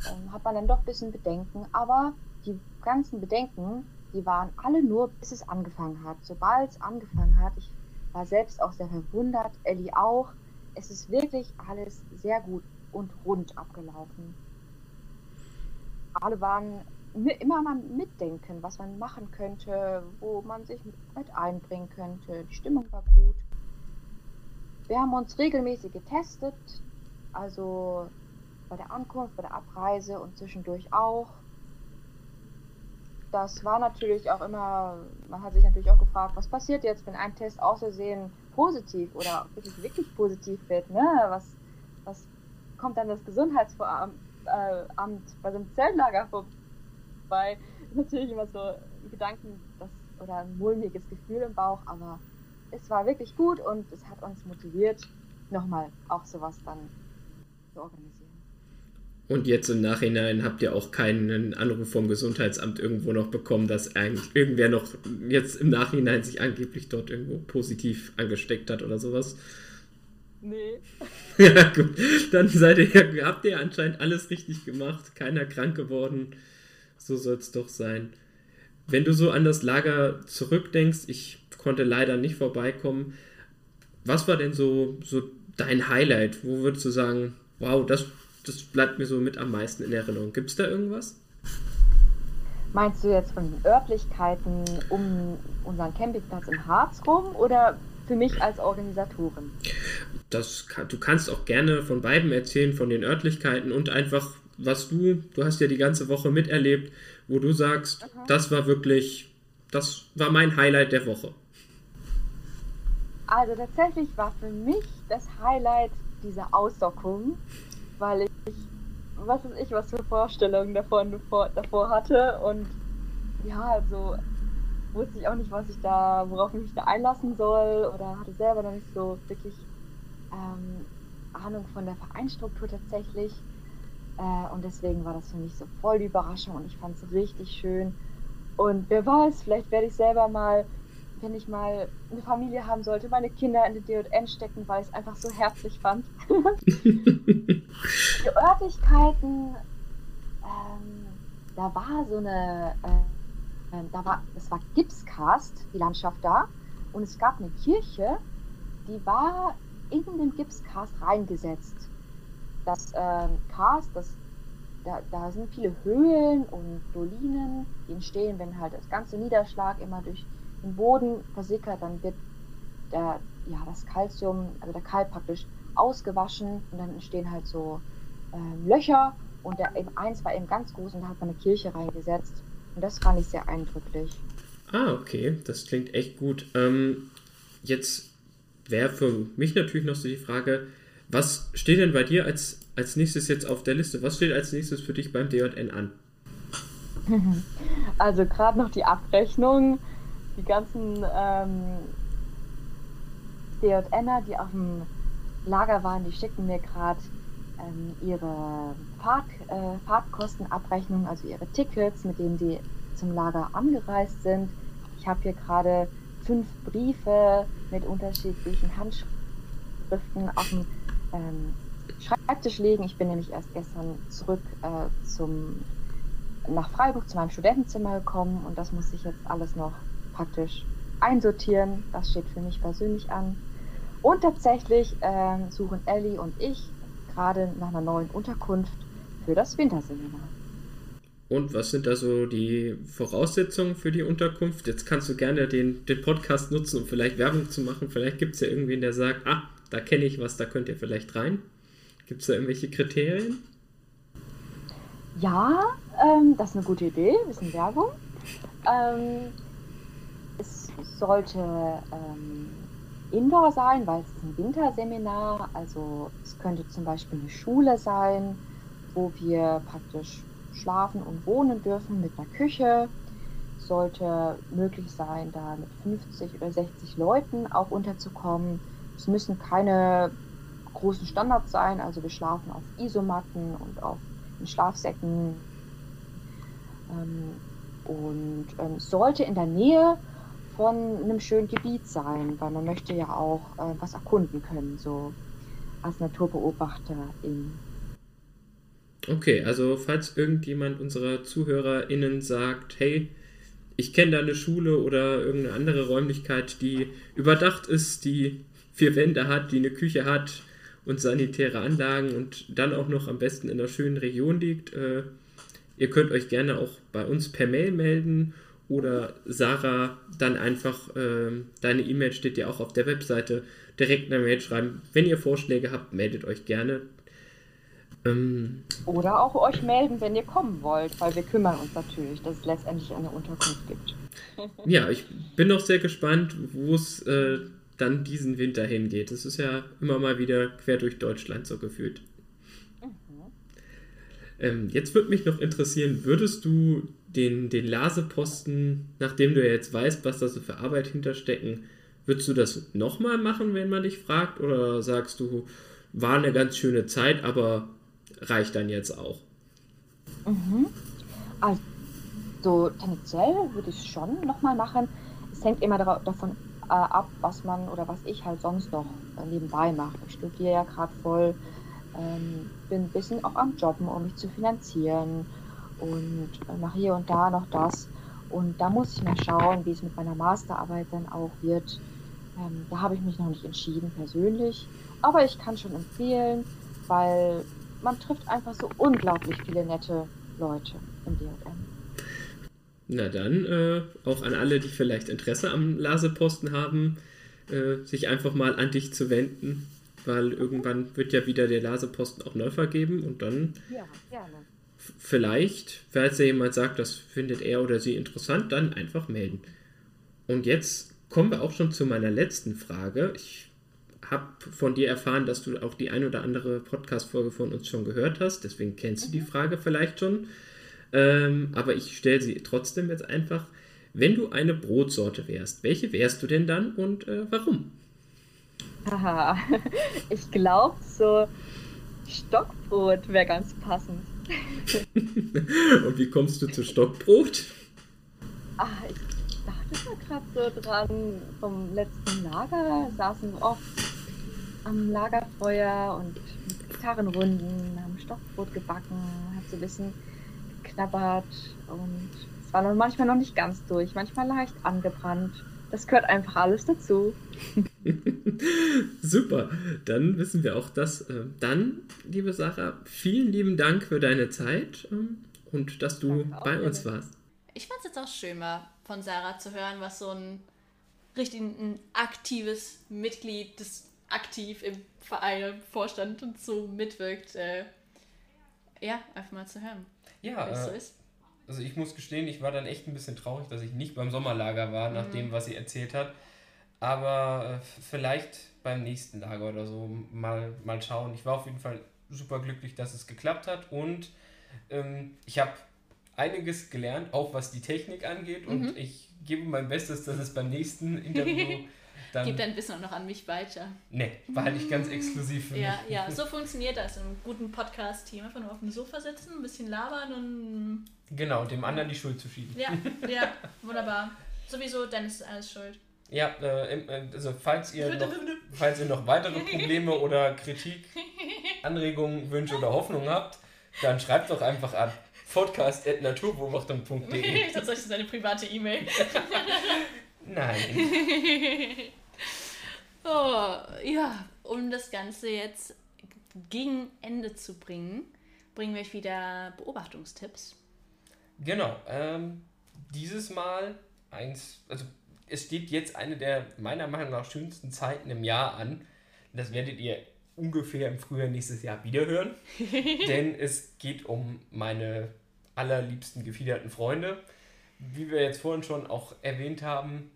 ähm, hat man dann doch ein bisschen Bedenken. Aber die ganzen Bedenken, die waren alle nur, bis es angefangen hat. Sobald es angefangen hat, ich war selbst auch sehr verwundert, Ellie auch, es ist wirklich alles sehr gut und rund abgelaufen. Alle waren immer mal mitdenken, was man machen könnte, wo man sich mit einbringen könnte. Die Stimmung war gut. Wir haben uns regelmäßig getestet, also bei der Ankunft, bei der Abreise und zwischendurch auch. Das war natürlich auch immer, man hat sich natürlich auch gefragt, was passiert jetzt, wenn ein Test außersehen positiv oder wirklich, wirklich positiv wird, ne? Was, was kommt dann das Gesundheitsamt äh, bei so einem Zeltlager vorbei? Natürlich immer so Gedanken das, oder ein mulmiges Gefühl im Bauch, aber es war wirklich gut und es hat uns motiviert, nochmal auch sowas dann zu organisieren. Und jetzt im Nachhinein habt ihr auch keinen Anruf vom Gesundheitsamt irgendwo noch bekommen, dass eigentlich irgendwer noch jetzt im Nachhinein sich angeblich dort irgendwo positiv angesteckt hat oder sowas? Nee. ja, gut. Dann seid ihr, habt ihr anscheinend alles richtig gemacht, keiner krank geworden. So soll es doch sein. Wenn du so an das Lager zurückdenkst, ich konnte leider nicht vorbeikommen. Was war denn so, so dein Highlight? Wo würdest du sagen, wow, das das bleibt mir so mit am meisten in Erinnerung. Gibt es da irgendwas? Meinst du jetzt von den Örtlichkeiten um unseren Campingplatz im Harz rum oder für mich als Organisatorin? Das, du kannst auch gerne von beiden erzählen, von den Örtlichkeiten und einfach, was du, du hast ja die ganze Woche miterlebt, wo du sagst, Aha. das war wirklich, das war mein Highlight der Woche. Also tatsächlich war für mich das Highlight diese Ausdockung weil ich, was weiß ich, was für Vorstellungen davon, davor hatte und ja, also wusste ich auch nicht, was ich da, worauf ich mich da einlassen soll oder hatte selber noch nicht so wirklich ähm, Ahnung von der Vereinsstruktur tatsächlich. Äh, und deswegen war das für mich so voll die Überraschung und ich fand es richtig schön. Und wer weiß, vielleicht werde ich selber mal wenn ich mal eine Familie haben sollte, meine Kinder in die DN stecken, weil ich es einfach so herzlich fand. die Örtlichkeiten, ähm, da war so eine, äh, ähm, da war, es war Gipscast, die Landschaft da, und es gab eine Kirche, die war in den Gipscast reingesetzt. Das ähm, Cast, das, da, da sind viele Höhlen und Dolinen, die entstehen, wenn halt das ganze Niederschlag immer durch im Boden versickert, dann wird der, ja, das Kalzium, also der Kalk praktisch ausgewaschen und dann entstehen halt so äh, Löcher und der eben eins war eben ganz groß und da hat man eine Kirche reingesetzt und das fand ich sehr eindrücklich. Ah, okay, das klingt echt gut. Ähm, jetzt wäre für mich natürlich noch so die Frage, was steht denn bei dir als, als nächstes jetzt auf der Liste? Was steht als nächstes für dich beim DJN an? Also gerade noch die Abrechnung die ganzen ähm, DJNer, die auf dem Lager waren, die schicken mir gerade ähm, ihre Fahrt, äh, Fahrtkostenabrechnung, also ihre Tickets, mit denen sie zum Lager angereist sind. Ich habe hier gerade fünf Briefe mit unterschiedlichen Handschriften auf dem ähm, Schreibtisch liegen. Ich bin nämlich erst gestern zurück äh, zum, nach Freiburg zu meinem Studentenzimmer gekommen und das muss ich jetzt alles noch praktisch einsortieren. Das steht für mich persönlich an. Und tatsächlich äh, suchen Ellie und ich gerade nach einer neuen Unterkunft für das Winterseminar. Und was sind da so die Voraussetzungen für die Unterkunft? Jetzt kannst du gerne den, den Podcast nutzen, um vielleicht Werbung zu machen. Vielleicht gibt es ja irgendwen, der sagt, ah, da kenne ich was, da könnt ihr vielleicht rein. Gibt es da irgendwelche Kriterien? Ja, ähm, das ist eine gute Idee, ein bisschen Werbung. Ähm, es sollte ähm, Indoor sein, weil es ist ein Winterseminar. Also es könnte zum Beispiel eine Schule sein, wo wir praktisch schlafen und wohnen dürfen mit einer Küche. Sollte möglich sein, da mit 50 oder 60 Leuten auch unterzukommen. Es müssen keine großen Standards sein. Also wir schlafen auf Isomatten und auf Schlafsäcken. Ähm, und ähm, sollte in der Nähe von einem schönen Gebiet sein, weil man möchte ja auch äh, was erkunden können, so als Naturbeobachterin. Okay, also falls irgendjemand unserer ZuhörerInnen sagt, hey, ich kenne da eine Schule oder irgendeine andere Räumlichkeit, die überdacht ist, die vier Wände hat, die eine Küche hat und sanitäre Anlagen und dann auch noch am besten in einer schönen Region liegt, äh, ihr könnt euch gerne auch bei uns per Mail melden oder Sarah dann einfach, äh, deine E-Mail steht ja auch auf der Webseite, direkt eine Mail schreiben. Wenn ihr Vorschläge habt, meldet euch gerne. Ähm, oder auch euch melden, wenn ihr kommen wollt, weil wir kümmern uns natürlich, dass es letztendlich eine Unterkunft gibt. ja, ich bin noch sehr gespannt, wo es äh, dann diesen Winter hingeht. Es ist ja immer mal wieder quer durch Deutschland so gefühlt. Mhm. Ähm, jetzt würde mich noch interessieren, würdest du den, den Laseposten, nachdem du ja jetzt weißt, was da so für Arbeit hinterstecken, würdest du das nochmal machen, wenn man dich fragt? Oder sagst du, war eine ganz schöne Zeit, aber reicht dann jetzt auch. Mhm. Also tendenziell würde ich es schon nochmal machen. Es hängt immer davon äh, ab, was man oder was ich halt sonst noch äh, nebenbei mache. Ich studiere ja gerade voll, ähm, bin ein bisschen auch am Jobben, um mich zu finanzieren und äh, mache hier und da noch das. Und da muss ich mal schauen, wie es mit meiner Masterarbeit dann auch wird. Ähm, da habe ich mich noch nicht entschieden persönlich, aber ich kann schon empfehlen, weil man trifft einfach so unglaublich viele nette Leute im DM. Na dann, äh, auch an alle, die vielleicht Interesse am Laseposten haben, äh, sich einfach mal an dich zu wenden, weil irgendwann wird ja wieder der Laseposten auch neu vergeben und dann ja, vielleicht, falls ja jemand sagt, das findet er oder sie interessant, dann einfach melden. Und jetzt kommen wir auch schon zu meiner letzten Frage. Ich habe von dir erfahren, dass du auch die ein oder andere Podcast-Folge von uns schon gehört hast, deswegen kennst du die mhm. Frage vielleicht schon. Ähm, aber ich stelle sie trotzdem jetzt einfach. Wenn du eine Brotsorte wärst, welche wärst du denn dann und äh, warum? Haha, ich glaube, so Stockbrot wäre ganz passend. und wie kommst du zu Stockbrot? Ah, ich dachte mal gerade so dran, vom letzten Lager saßen wir oft am Lagerfeuer und mit Gitarrenrunden, haben Stockbrot gebacken, hat so ein bisschen geknabbert und es war noch manchmal noch nicht ganz durch, manchmal leicht angebrannt. Das gehört einfach alles dazu. Super, dann wissen wir auch das. Äh, dann, liebe Sarah, vielen lieben Dank für deine Zeit ähm, und dass du bei uns warst. Ich fand es jetzt auch schön, mal von Sarah zu hören, was so ein richtig ein aktives Mitglied, das aktiv im Verein, im Vorstand und so mitwirkt. Äh, ja, einfach mal zu hören. Ja, äh, so also ich muss gestehen, ich war dann echt ein bisschen traurig, dass ich nicht beim Sommerlager war, nach mhm. dem, was sie erzählt hat. Aber äh, vielleicht beim nächsten Lager oder so mal, mal schauen. Ich war auf jeden Fall super glücklich, dass es geklappt hat und ähm, ich habe einiges gelernt, auch was die Technik angeht und mhm. ich gebe mein Bestes, dass es beim nächsten Interview dann. Gib dein Wissen auch noch an mich weiter. Nee, behalte ich ganz exklusiv für ja, mich. Ja, so funktioniert das im guten Podcast-Team. Einfach nur auf dem Sofa sitzen, ein bisschen labern und. Genau, dem anderen die Schuld zu schieben. Ja, ja, wunderbar. Sowieso, Dennis ist alles schuld. Ja, äh, äh, also falls ihr, noch, falls ihr noch weitere Probleme oder Kritik, Anregungen, Wünsche oder Hoffnungen habt, dann schreibt doch einfach an podcast.naturbeobachtung.de. Das ist eine private E-Mail. Nein. Oh, ja, um das Ganze jetzt gegen Ende zu bringen, bringen wir euch wieder Beobachtungstipps. Genau. Ähm, dieses Mal eins, also es steht jetzt eine der meiner Meinung nach schönsten Zeiten im Jahr an. Das werdet ihr ungefähr im Frühjahr nächstes Jahr wiederhören. denn es geht um meine allerliebsten gefiederten Freunde. Wie wir jetzt vorhin schon auch erwähnt haben,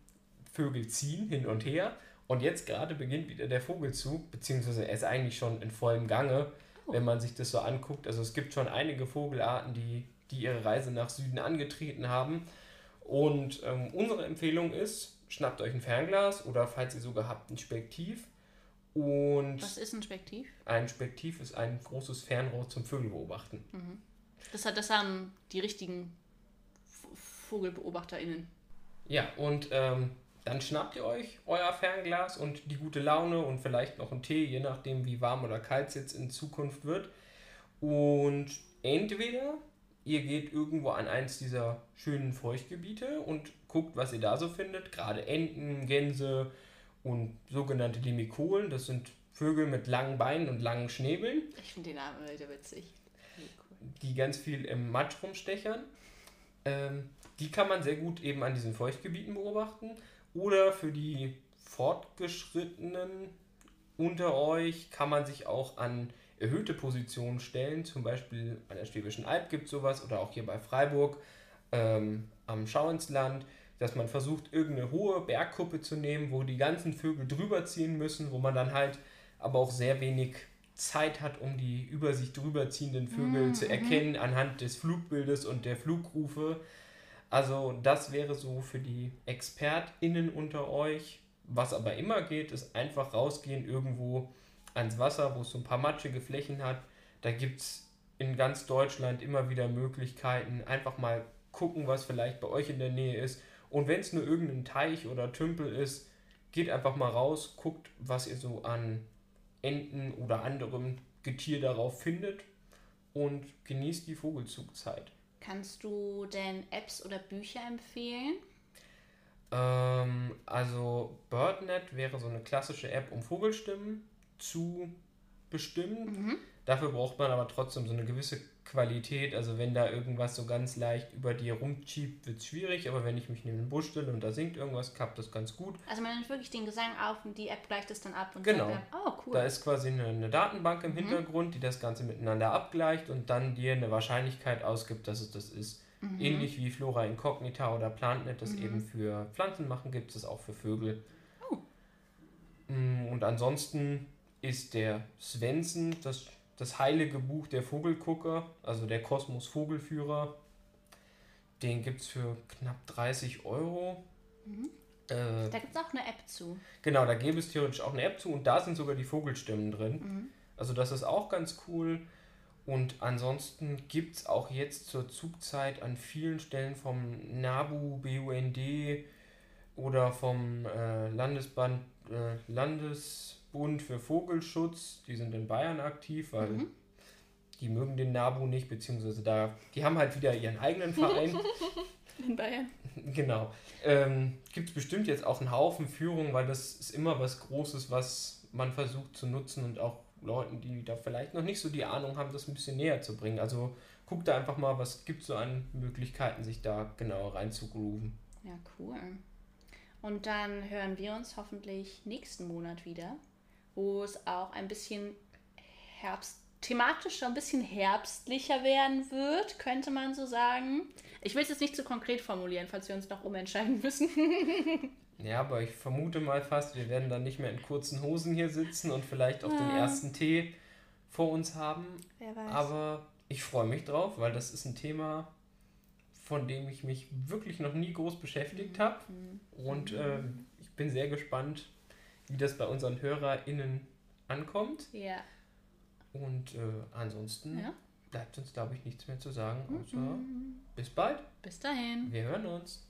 Vögel ziehen hin und her. Und jetzt gerade beginnt wieder der Vogelzug, beziehungsweise er ist eigentlich schon in vollem Gange, oh. wenn man sich das so anguckt. Also es gibt schon einige Vogelarten, die, die ihre Reise nach Süden angetreten haben. Und ähm, unsere Empfehlung ist, schnappt euch ein Fernglas oder falls ihr sogar habt, ein Spektiv. Und Was ist ein Spektiv? Ein Spektiv ist ein großes Fernrohr zum Vögelbeobachten. Mhm. Das, hat, das haben die richtigen VogelbeobachterInnen. Ja, und ähm, dann schnappt ihr euch euer Fernglas und die gute Laune und vielleicht noch einen Tee, je nachdem wie warm oder kalt es jetzt in Zukunft wird. Und entweder ihr geht irgendwo an eins dieser schönen Feuchtgebiete und guckt, was ihr da so findet. Gerade Enten, Gänse und sogenannte Limikolen. Das sind Vögel mit langen Beinen und langen Schnäbeln. Ich finde den Namen wieder witzig. Die ganz viel im Matsch rumstechern. Ähm, die kann man sehr gut eben an diesen Feuchtgebieten beobachten. Oder für die Fortgeschrittenen unter euch kann man sich auch an erhöhte Positionen stellen. Zum Beispiel an der Schwäbischen Alb gibt es sowas oder auch hier bei Freiburg ähm, am Schauinsland, dass man versucht, irgendeine hohe Bergkuppe zu nehmen, wo die ganzen Vögel drüber ziehen müssen, wo man dann halt aber auch sehr wenig Zeit hat, um die über sich drüber ziehenden Vögel mhm. zu erkennen anhand des Flugbildes und der Flugrufe. Also das wäre so für die ExpertInnen unter euch. Was aber immer geht, ist einfach rausgehen irgendwo ans Wasser, wo es so ein paar matschige Flächen hat. Da gibt es in ganz Deutschland immer wieder Möglichkeiten. Einfach mal gucken, was vielleicht bei euch in der Nähe ist. Und wenn es nur irgendein Teich oder Tümpel ist, geht einfach mal raus, guckt, was ihr so an Enten oder anderem Getier darauf findet und genießt die Vogelzugzeit. Kannst du denn Apps oder Bücher empfehlen? Ähm, also BirdNet wäre so eine klassische App, um Vogelstimmen zu bestimmen. Mhm. Dafür braucht man aber trotzdem so eine gewisse Qualität. Also wenn da irgendwas so ganz leicht über dir rumschiebt, wird es schwierig. Aber wenn ich mich neben den Busch stelle und da singt irgendwas, klappt das ganz gut. Also man nimmt wirklich den Gesang auf und die App gleicht es dann ab. Und genau. Sagt, oh, cool. Da ist quasi eine, eine Datenbank im mhm. Hintergrund, die das Ganze miteinander abgleicht und dann dir eine Wahrscheinlichkeit ausgibt, dass es das ist. Mhm. Ähnlich wie Flora Incognita oder PlantNet das mhm. eben für Pflanzen machen, gibt es auch für Vögel. Oh. Mm, und ansonsten ist der Svensson, das das heilige Buch der Vogelgucker, also der Kosmos Vogelführer. Den gibt es für knapp 30 Euro. Mhm. Äh, da gibt es auch eine App zu. Genau, da gäbe es theoretisch auch eine App zu und da sind sogar die Vogelstimmen drin. Mhm. Also das ist auch ganz cool. Und ansonsten gibt es auch jetzt zur Zugzeit an vielen Stellen vom NABU, BUND oder vom äh, Landesband, äh, Landes Bund für Vogelschutz, die sind in Bayern aktiv, weil mhm. die mögen den NABU nicht, beziehungsweise da, die haben halt wieder ihren eigenen Verein. In Bayern. Genau. Ähm, Gibt es bestimmt jetzt auch einen Haufen Führungen, weil das ist immer was Großes, was man versucht zu nutzen und auch Leuten, die da vielleicht noch nicht so die Ahnung haben, das ein bisschen näher zu bringen. Also guck da einfach mal, was gibt es so an Möglichkeiten, sich da genauer reinzugrooven. Ja, cool. Und dann hören wir uns hoffentlich nächsten Monat wieder wo es auch ein bisschen Herbst, thematisch ein bisschen herbstlicher werden wird, könnte man so sagen. Ich will es jetzt nicht zu konkret formulieren, falls wir uns noch umentscheiden müssen. ja, aber ich vermute mal fast, wir werden dann nicht mehr in kurzen Hosen hier sitzen und vielleicht auch ja. den ersten Tee vor uns haben. Wer weiß. Aber ich freue mich drauf, weil das ist ein Thema, von dem ich mich wirklich noch nie groß beschäftigt habe. Mhm. Und äh, ich bin sehr gespannt, wie das bei unseren HörerInnen ankommt. Ja. Und äh, ansonsten ja. bleibt uns, glaube ich, nichts mehr zu sagen, außer mhm. bis bald. Bis dahin. Wir hören uns.